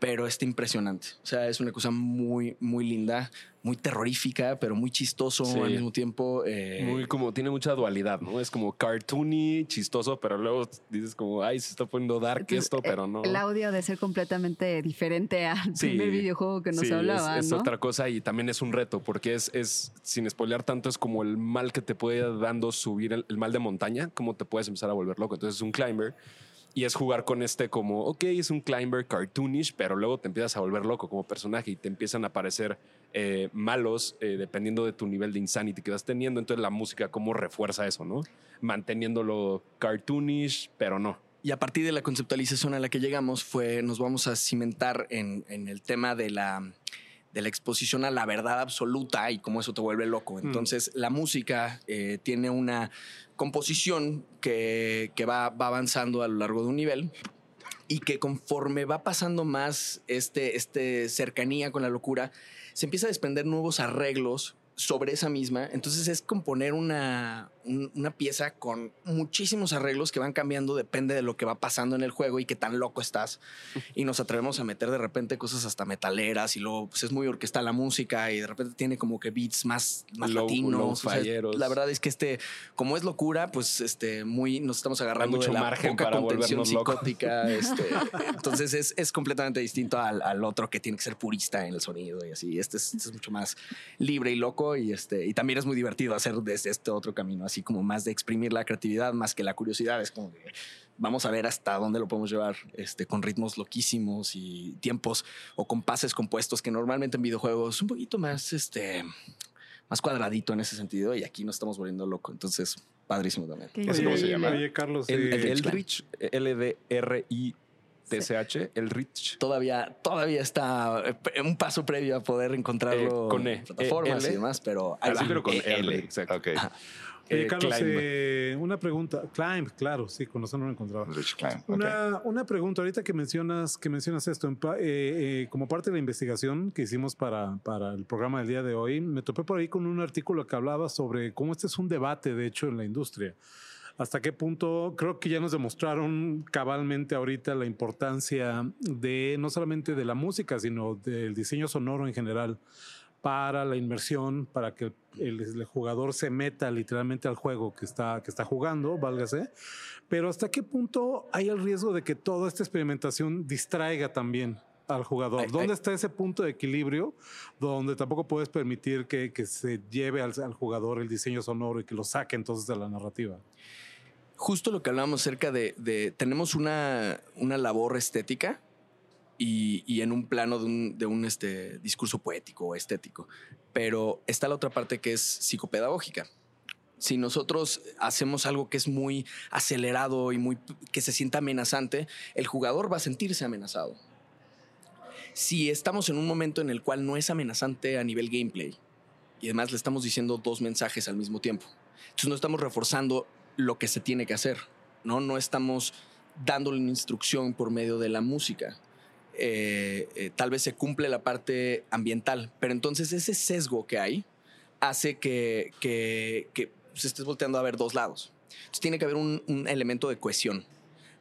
pero está impresionante. O sea, es una cosa muy, muy linda, muy terrorífica, pero muy chistoso Sí. al mismo tiempo. eh, Muy como, tiene mucha dualidad, ¿no? Es como cartoony, chistoso, pero luego dices como, ay, se está poniendo dark Entonces, esto, pero no. El audio de ser completamente diferente al Sí, primer videojuego que nos sí, hablaba, es, es ¿no? otra cosa y también es un reto porque es, es sin spoilear tanto, es como el mal que te puede dando subir el, el mal de montaña, cómo te puedes empezar a volver loco. Entonces es un climber y es jugar con este como, ok, es un climber cartoonish, pero luego te empiezas a volver loco como personaje y te empiezan a aparecer eh, malos eh, dependiendo de tu nivel de insanity que vas teniendo. Entonces la música cómo refuerza eso, ¿no? Manteniéndolo cartoonish, pero no. Y a partir de la conceptualización a la que llegamos fue, nos vamos a cimentar en, en el tema de la, de la exposición a la verdad absoluta y cómo eso te vuelve loco. Entonces, la música eh, tiene una composición que, que va, va avanzando a lo largo de un nivel y que conforme va pasando más este, este cercanía con la locura, se empieza a desprender nuevos arreglos sobre esa misma. Entonces es componer una, un- una pieza con muchísimos arreglos que van cambiando, depende de lo que va pasando en el juego y qué tan loco estás. Y nos atrevemos a meter de repente cosas hasta metaleras y luego pues, es muy orquestal la música y de repente tiene como que beats más, más Low- latinos. low O sea, la verdad es que este, como es locura, pues este, muy nos estamos agarrando mucho de la margen poca para contención psicótica. este, entonces es, es completamente distinto al, al otro que tiene que ser purista en el sonido y así. Este es, este es mucho más libre y loco y, este, y también es muy divertido hacer desde este otro camino, así como más de exprimir la creatividad más que la curiosidad. Es como que vamos a ver hasta dónde lo podemos llevar este, con ritmos loquísimos y tiempos o compases compuestos que normalmente en videojuegos un poquito más, este, más cuadradito en ese sentido y aquí nos estamos volviendo loco. Entonces, padrísimo también. ¿Ese cómo se llama? Oye, Carlos, El, eh, Eldritch, L-D-R-I-T-C-H, Eldritch. todavía, todavía está eh, un paso previo a poder encontrarlo Eh, con E. en plataformas E, L. y demás, pero ahí Así, va. pero con E, L, L. exacto. Ok. Oye, eh, Carlos, Climb. eh, una pregunta. Climb, claro, sí, con eso no lo encontraba. Rich Climb. Una, una pregunta, ahorita que mencionas, que mencionas esto, en eh, eh, como parte de la investigación que hicimos para, para el programa del día de hoy, me topé por ahí con un artículo que hablaba sobre cómo este es un debate, de hecho, en la industria. Hasta qué punto creo que ya nos demostraron cabalmente ahorita la importancia de no solamente de la música, sino del diseño sonoro en general para la inmersión, para que el, el jugador se meta literalmente al juego que está, que está jugando, válgase. Pero hasta qué punto hay el riesgo de que toda esta experimentación distraiga también al jugador? Ay, ¿Dónde ay. está ese punto de equilibrio donde tampoco puedes permitir que, que se lleve al, al jugador el diseño sonoro y que lo saque entonces de la narrativa? Justo lo que hablábamos acerca de, de- tenemos una, una labor estética y, y en un plano de un, de un, este, discurso poético o estético, pero está la otra parte que es psicopedagógica. Si nosotros hacemos algo que es muy acelerado y muy que se sienta amenazante, el jugador va a sentirse amenazado. Si estamos en un momento en el cual no es amenazante a nivel gameplay y además le estamos diciendo dos mensajes al mismo tiempo, entonces no estamos reforzando lo que se tiene que hacer, ¿no? No estamos dándole una instrucción por medio de la música. Eh, eh, tal vez se cumple la parte ambiental, pero entonces ese sesgo que hay hace que, se estés volteando a ver dos lados. Entonces tiene que haber un, elemento de cohesión,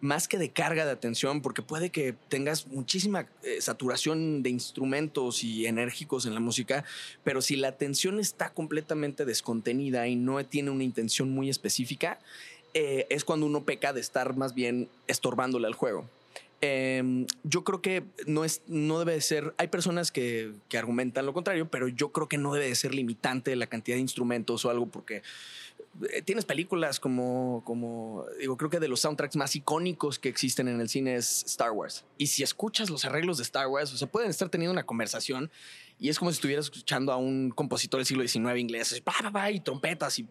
más que de carga de atención, porque puede que tengas muchísima eh, saturación de instrumentos y enérgicos en la música, pero si la atención está completamente descontenida y no tiene una intención muy específica, es cuando uno peca de estar más bien estorbándole al juego. Eh, yo creo que no, es, no debe de ser, hay personas que, argumentan lo contrario, pero yo creo que no debe de ser limitante la cantidad de instrumentos o algo, porque eh, tienes películas como, como, digo, creo que de los soundtracks más icónicos que existen en el cine es Star Wars. Y si escuchas los arreglos de Star Wars, o sea, pueden estar teniendo una conversación y es como si estuvieras escuchando a un compositor del siglo XIX inglés, bla, y trompetas y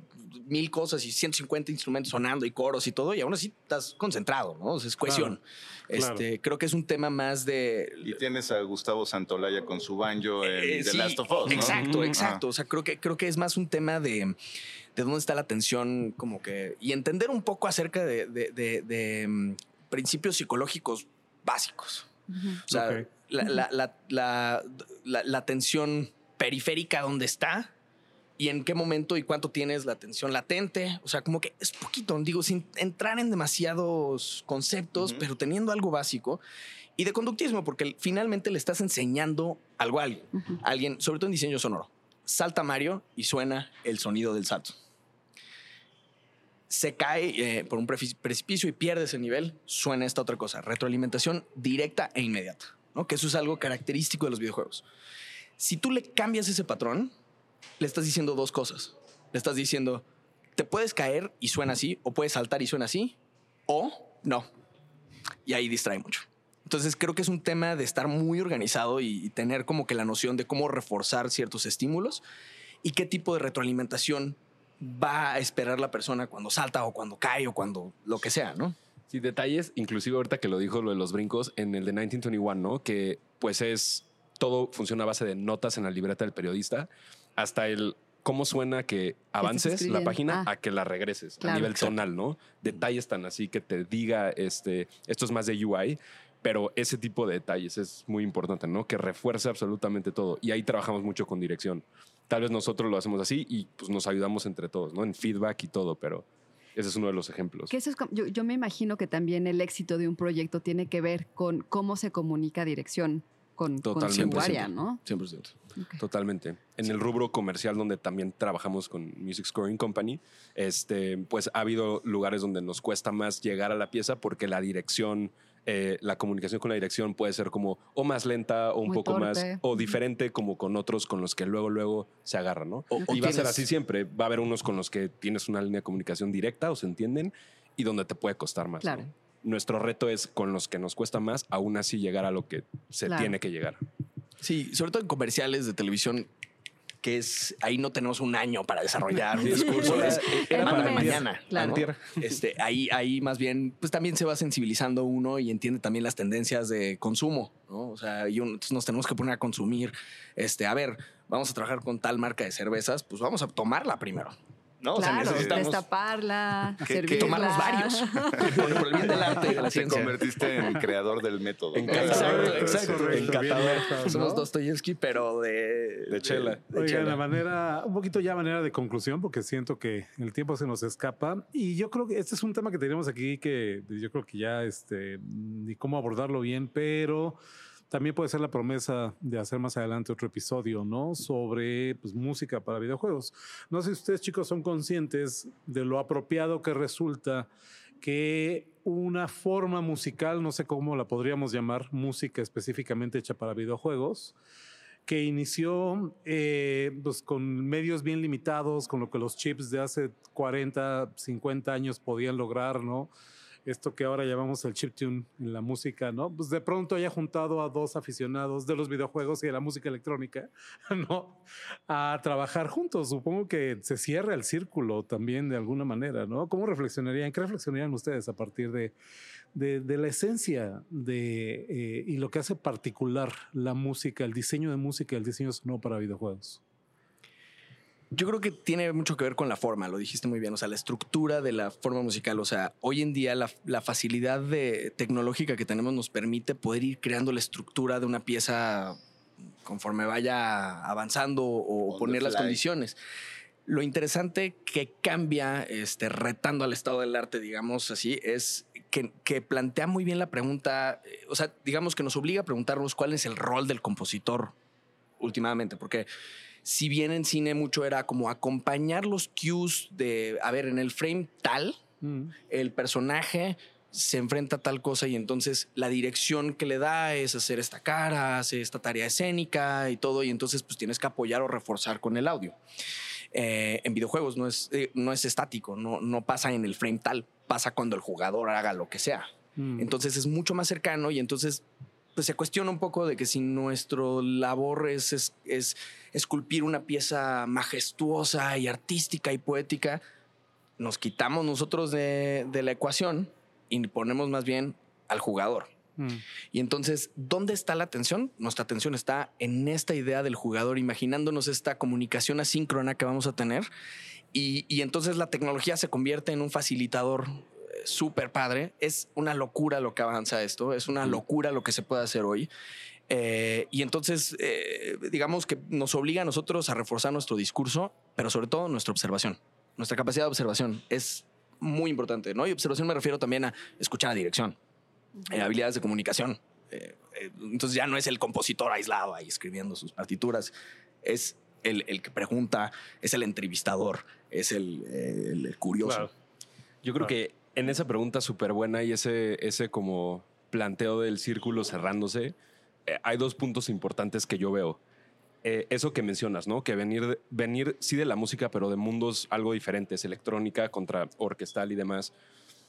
mil cosas y 150 instrumentos sonando y coros y todo, y aún así estás concentrado, ¿no? O sea, es cohesión. claro. Este, creo que es un tema más de... Y tienes a Gustavo Santolaya con su banjo en Eh, The sí, Last of Us, ¿no? Exacto, exacto. O sea, creo que, creo que es más un tema de, de dónde está la atención, como que. Y entender un poco acerca de, de- de- de, mm, principios psicológicos básicos. O sea, Ok. la, la, la, la, la- la atención periférica, dónde está. Y en qué momento y cuánto tienes la atención latente. O sea, como que es poquito, digo, sin entrar en demasiados conceptos, Ujú. pero teniendo algo básico. Y de conductismo, porque finalmente le estás enseñando algo a alguien Ujú. alguien, sobre todo en diseño sonoro, salta Mario y suena el sonido del salto. Se cae eh, por un precipicio y pierde ese nivel, suena esta otra cosa, retroalimentación directa e inmediata, ¿no? que eso es algo característico de los videojuegos. Si tú le cambias ese patrón, le estás diciendo dos cosas. Le estás diciendo, te puedes caer y suena así, o puedes saltar y suena así, o no. Y ahí distrae mucho. Entonces creo que es un tema de estar muy organizado y, tener como que la noción de cómo reforzar ciertos estímulos y qué tipo de retroalimentación va a esperar la persona cuando salta o cuando cae o cuando lo que sea, ¿no? Sí, detalles, inclusive ahorita que lo dijo lo de los brincos en el de 1921, ¿no? Que pues es todo funciona a base de notas en la libreta del periodista, hasta el cómo suena que avances la página Ah. a que la regreses Claro. a nivel tonal, ¿no? Detalles tan así que te diga este esto es más de UI, pero ese tipo de detalles es muy importante, ¿no? Que refuerce absolutamente todo y ahí trabajamos mucho con dirección. Tal vez nosotros lo hacemos así y pues nos ayudamos entre todos, ¿no? En feedback y todo, pero ese es uno de los ejemplos. Que eso es yo me imagino que también el éxito de un proyecto tiene que ver con cómo se comunica dirección con, Totalmente. ¿no? 100%. Ok. Totalmente. En el rubro comercial donde también trabajamos con Music Scoring Company, este, pues ha habido lugares donde nos cuesta más llegar a la pieza porque la dirección, eh, la comunicación con la dirección puede ser como o más lenta o un Muy poco más o diferente como con otros con los que luego luego se agarran, ¿no? O- y va a ser así siempre. Va a haber unos con los que tienes una línea de comunicación directa o se entienden y donde te puede costar más. Claro. ¿no? Nuestro reto es con los que nos cuesta más, aún así llegar a lo que se Claro. tiene que llegar. Sí, sobre todo en comerciales de televisión, que es ahí no tenemos un año para desarrollar un discurso. era- es- era mándame para antier, mañana. claro. Este, ahí, ahí más bien, pues también se va sensibilizando uno y entiende también las tendencias de consumo, ¿no? O sea, y un- entonces nos tenemos que poner a consumir. Este, a ver, vamos a trabajar con tal marca de cervezas, pues vamos a tomarla primero. ¿No? O sea, claro, necesitamos destaparla, ¿Qué- qué? servirla. tomarnos varios. por, por el bien del arte y de la Te ciencia. convertiste en creador del método. En ¿no? Exacto, exacto. Encantador. Somos Dostoyevsky, pero de... De chela. de Oigan, chela. la manera, un poquito ya manera de conclusión, porque siento que el tiempo se nos escapa. Y yo creo que este es un tema que tenemos aquí que yo creo que ya este, ni cómo abordarlo bien, pero también puede ser la promesa de hacer más adelante otro episodio, ¿no? Sobre pues, música para videojuegos. No sé si ustedes chicos son conscientes de lo apropiado que resulta que una forma musical, no sé cómo la podríamos llamar, música específicamente hecha para videojuegos, que inició eh, pues, con medios bien limitados, con lo que los chips de hace 40, 50 años podían lograr, ¿no? Esto que ahora llamamos el chiptune en la música, ¿no? Pues de pronto haya juntado a dos aficionados de los videojuegos y de la música electrónica, ¿no? A trabajar juntos. Supongo que se cierra el círculo también de alguna manera, ¿no? ¿Cómo reflexionarían? ¿Qué reflexionarían ustedes a partir de, de, la esencia de, eh, y lo que hace particular la música, el diseño de música, el diseño sonoro para videojuegos? Yo creo que tiene mucho que ver con la forma, lo dijiste muy bien, o sea, la estructura de la forma musical, o sea, hoy en día la, facilidad de, tecnológica que tenemos nos permite poder ir creando la estructura de una pieza conforme vaya avanzando o poner las condiciones. Lo interesante que cambia, este, retando al estado del arte, digamos así, es que, que, plantea muy bien la pregunta, eh, o sea, digamos que nos obliga a preguntarnos cuál es el rol del compositor últimamente, porque si bien en cine mucho era como acompañar los cues de, a ver, en el frame tal, mm. el personaje se enfrenta a tal cosa y entonces la dirección que le da es hacer esta cara, hacer esta tarea escénica y todo, y entonces pues tienes que apoyar o reforzar con el audio. Eh, en videojuegos no es, eh, no es estático, no, no pasa en el frame tal, pasa cuando el jugador haga lo que sea. Mm. Entonces es mucho más cercano y entonces pues se cuestiona un poco de que si nuestro labor es, es, esculpir una pieza majestuosa y artística y poética, nos quitamos nosotros de, la ecuación y ponemos más bien al jugador. Mm. Y entonces, ¿dónde está la atención? Nuestra atención está en esta idea del jugador, imaginándonos esta comunicación asíncrona que vamos a tener. Y, y entonces la tecnología se convierte en un facilitador súper padre. Es una locura lo que avanza esto, es una locura lo que se puede hacer hoy. Eh, y entonces, eh, digamos que nos obliga a nosotros a reforzar nuestro discurso, pero sobre todo nuestra observación. Nuestra capacidad de observación es muy importante, ¿no? Y observación me refiero también a escuchar la dirección, eh, habilidades de comunicación. entonces ya no es el compositor aislado ahí escribiendo sus partituras, es el, que pregunta, es el entrevistador, es el, curioso. Yo creo que en esa pregunta súper buena y ese, ese como planteo del círculo cerrándose, eh, hay dos puntos importantes que yo veo. Eh, eso que mencionas, ¿no? Que venir, venir sí de la música, pero de mundos algo diferentes, electrónica contra orquestal y demás.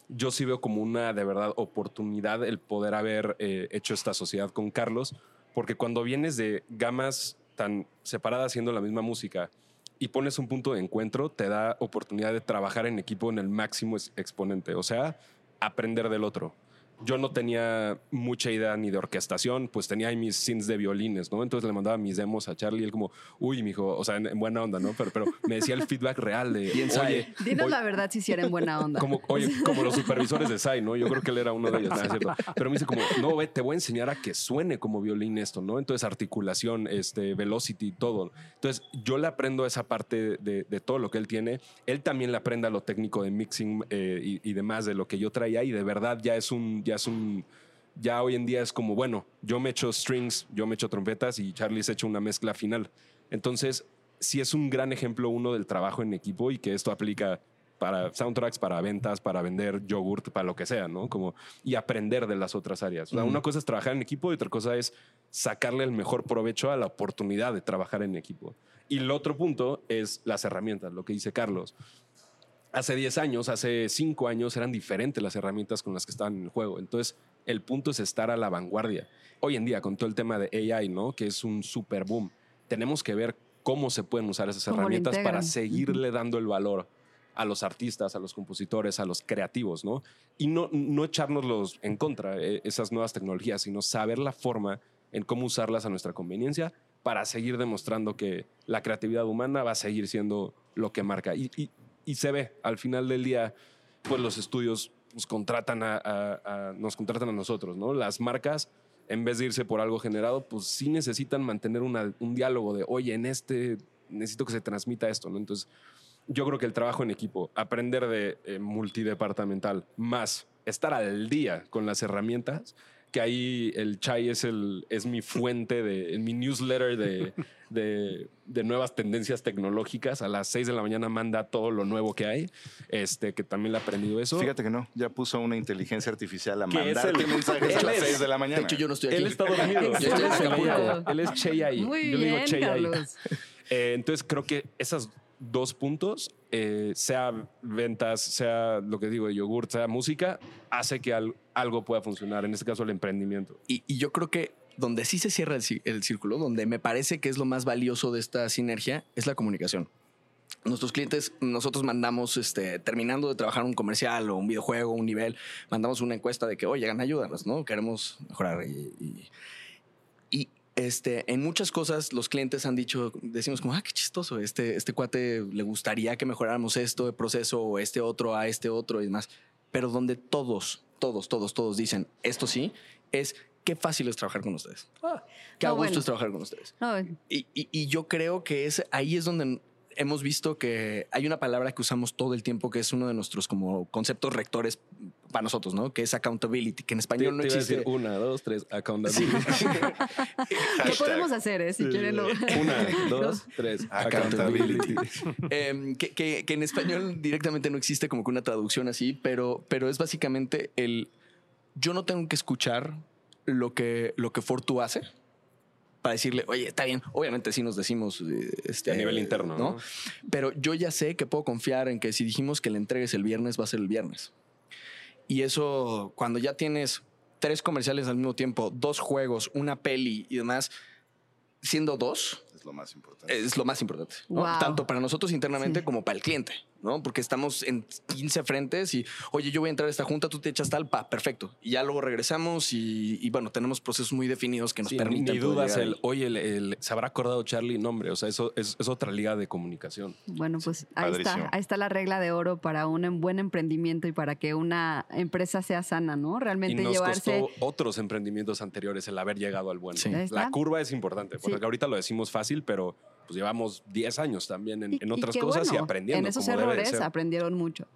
Yo sí veo como una de verdad oportunidad el poder haber eh, hecho esta sociedad con Carlos, porque cuando vienes de gamas tan separadas haciendo la misma música, y pones un punto de encuentro, te da oportunidad de trabajar en equipo en el máximo exponente, o sea, aprender del otro yo no tenía mucha idea ni de orquestación, pues tenía ahí mis sins de violines, ¿no? Entonces le mandaba mis demos a Charlie y él como, uy, mijo, o sea, en, buena onda, ¿no? Pero, pero me decía el feedback real de, oye... Dinos la verdad si hiciera en buena onda. Como, oye, como los supervisores de SAI, ¿no? Yo creo que él era uno de ellos, ¿no? Pero me dice como, no, ve, te voy a enseñar a que suene como violín esto, ¿no? Entonces articulación, este, velocity, todo. Entonces yo le aprendo esa parte de, de todo lo que él tiene. Él también le aprende lo técnico de mixing eh, y, y demás de lo que yo traía y de verdad ya es un, ya es un ya hoy en día es como, bueno, yo me echo strings, yo me echo trompetas y Charlie se echa una mezcla final. Entonces, sí es un gran ejemplo uno del trabajo en equipo y que esto aplica para soundtracks, para ventas, para vender yogurt, para lo que sea, ¿no? Como, y aprender de las otras áreas. Una cosa es trabajar en equipo y otra cosa es sacarle el mejor provecho a la oportunidad de trabajar en equipo. Y el otro punto es las herramientas, lo que dice Carlos. Hace 10 años, hace 5 años eran diferentes las herramientas con las que estaban en el juego. Entonces, el punto es estar a la vanguardia. Hoy en día, con todo el tema de AI, ¿no? Que es un super boom, tenemos que ver cómo se pueden usar esas herramientas para seguirle dando el valor a los artistas, a los compositores, a los creativos, ¿no? Y no, no echárnoslos en contra, eh, esas nuevas tecnologías, sino saber la forma en cómo usarlas a nuestra conveniencia para seguir demostrando que la creatividad humana va a seguir siendo lo que marca. Y, y se ve al final del día, pues los estudios nos contratan a, nos contratan a nosotros, ¿no? Las marcas, en vez de irse por algo generado, pues sí necesitan mantener un diálogo de, oye, en este necesito que se transmita esto, ¿no? Entonces, yo creo que el trabajo en equipo, aprender de eh, multidepartamental, más estar al día con las herramientas, que ahí el chai es, el, es mi fuente, de, mi newsletter de, de, de, nuevas tendencias tecnológicas. A las 6 de la mañana manda todo lo nuevo que hay, este, que también le he aprendido eso. Fíjate que no, ya puso una inteligencia artificial a mandarte mensajes a las 6 de la mañana. De hecho, yo no estoy aquí. Él está dormido. Yo estoy en Acapulco. Él es Chey ahí. Muy yo le digo bien, Chey ahí. Eh, entonces creo que esos dos puntos, eh, sea ventas, sea lo que digo de yogur, sea música, hace que al- algo pueda funcionar. En este caso, el emprendimiento. Y, y yo creo que donde sí se cierra el, el círculo, donde me parece que es lo más valioso de esta sinergia, es la comunicación. Nuestros clientes, nosotros mandamos, este, terminando de trabajar un comercial o un videojuego, un nivel, mandamos una encuesta de que, oye, ayúdanos, ¿no? Queremos mejorar. Y, y- y, este, en muchas cosas los clientes han dicho, decimos como, ah, qué chistoso, este, este cuate le gustaría que mejoráramos esto de proceso o este otro a este otro y demás. Pero donde todos, todos, todos, todos dicen esto sí, es qué fácil es trabajar con ustedes. Qué a gusto bueno. es trabajar con ustedes. No, Y, y- y yo creo que es ahí es donde hemos visto que hay una palabra que usamos todo el tiempo que es uno de nuestros como conceptos para nosotros, ¿no? Que es accountability, que en Te, español no te iba a existe. decir una, dos, tres, accountability. lo Hashtag. podemos hacer, ¿eh? Si quieren. lo- Una, dos, tres, Accountability. Em, que, que- que en español directamente no existe como que una traducción así, pero, pero es básicamente el yo no tengo que escuchar lo que, lo que Fortu hace para decirle, oye, está bien. Obviamente sí nos decimos eh, este, A nivel interno, ¿no? Pero yo ya sé que puedo confiar en que si dijimos que le entregues el viernes, va a ser el viernes. Y eso, cuando ya tienes tres comerciales al mismo tiempo, dos juegos, una peli y demás, siendo dos, Es lo más importante. es lo más importante. ¿no? Wow. Tanto para nosotros internamente Sí. como para el cliente, ¿no? Porque estamos en 15 frentes y, oye, yo voy a entrar a esta junta, tú te echas tal, pa, perfecto. Y ya luego regresamos y, y, bueno, tenemos procesos muy definidos que nos Sí, permiten. ni dudas el, oye, el, el- se habrá acordado Charlie, no, hombre, o sea, eso es, es otra liga de comunicación. Bueno, pues ahí padrísimo. está, ahí está la regla de oro para un em- buen emprendimiento y para que una empresa sea sana, ¿no? Y Realmente nos llevarse. costó otros emprendimientos anteriores el haber llegado al bueno. Sí. La curva es importante, porque Sí. ahorita lo decimos fácil, pero pues llevamos 10 años también en, Y- en y otras cosas y bueno, aprendiendo. En esos como debe de errores ser. aprendieron mucho.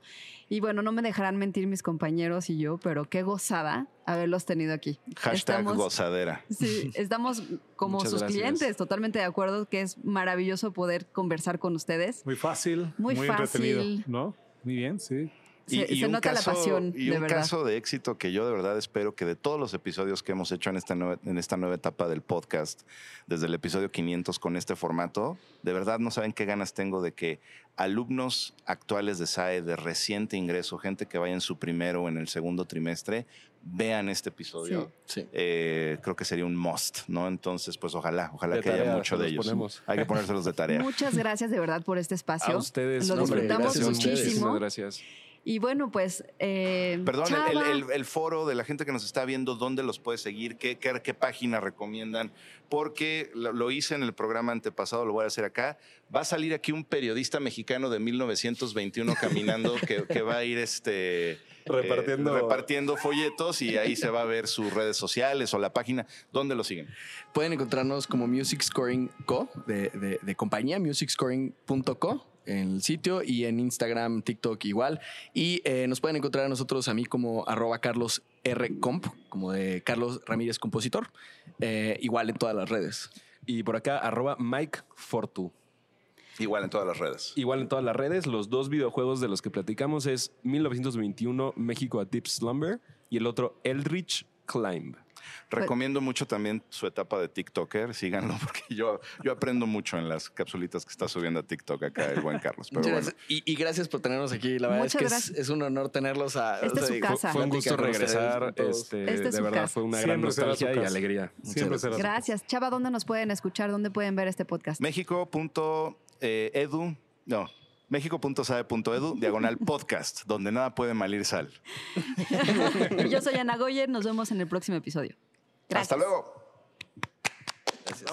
Y bueno, no me dejarán mentir mis compañeros y yo, pero qué gozada haberlos tenido aquí. Hashtag Estamos- gozadera. Sí, estamos como Muchas sus gracias. clientes, totalmente de acuerdo que es maravilloso poder conversar con ustedes. Muy fácil, Muy muy, fácil. entretenido, ¿no? Muy bien, sí. Se, se un nota la pasión, y de un verdad. caso de éxito que yo de verdad espero que de todos los episodios que hemos hecho en esta, nueva, en esta nueva etapa del podcast, desde el episodio 500 con este formato, de verdad no saben qué ganas tengo de que alumnos actuales de SAE de reciente ingreso, gente que vaya en su primero o en el segundo trimestre, vean este episodio. Sí. Eh, creo que sería un must, ¿no? Entonces, pues ojalá, ojalá De que haya mucho de los ellos. ponemos. Hay que ponérselos de tarea. Muchas gracias de verdad por este espacio. A ustedes, Lo disfrutamos gracias a ustedes. muchísimo. Muchísimas gracias. Y bueno, pues. eh, Perdón, el- Chava, el, el- el foro de la gente que nos está viendo, ¿dónde los puede seguir? ¿Qué, qué, qué página recomiendan? Porque lo, lo hice en el programa antepasado, lo voy a hacer acá. Va a salir aquí un periodista mexicano de 1921 caminando que, que va a ir este, Repartiendo- eh, repartiendo folletos y ahí se va a ver sus redes sociales o la página. ¿Dónde lo siguen? Pueden encontrarnos como Music Scoring Co. de, de- de compañía, musicscoring.co en el sitio y en Instagram, TikTok igual. Y eh, nos pueden encontrar a nosotros, a mí como arroba Carlos R. Comp, como de Carlos Ramírez Compositor, eh, igual en todas las redes. Y por acá, arroba Mike Fortu. Igual en todas las redes. Igual en todas las redes, los dos videojuegos de los que platicamos es 1921 México a Deep Slumber y el otro Eldritch Climb. Recomiendo mucho también su etapa de TikToker. Síganlo porque yo, yo aprendo mucho en las capsulitas que está subiendo a TikTok acá el buen Carlos. Pero Muchas bueno. gracias. Y, y gracias por tenernos aquí. La verdad Muchas es que es, un honor tenerlos a. Es su casa. Fue un gusto regresar. Este, es de verdad, casa. fue una gran Siempre será nostalgia y alegría. Siempre su Gracias. Chava, ¿dónde nos pueden escuchar? ¿Dónde pueden ver este podcast? México.edu, no, México.sabe.edu, diagonal podcast, donde nada puede malir sal. Yo soy Ana Goyer. Nos vemos en el próximo episodio. Gracias. Hasta luego. Gracias.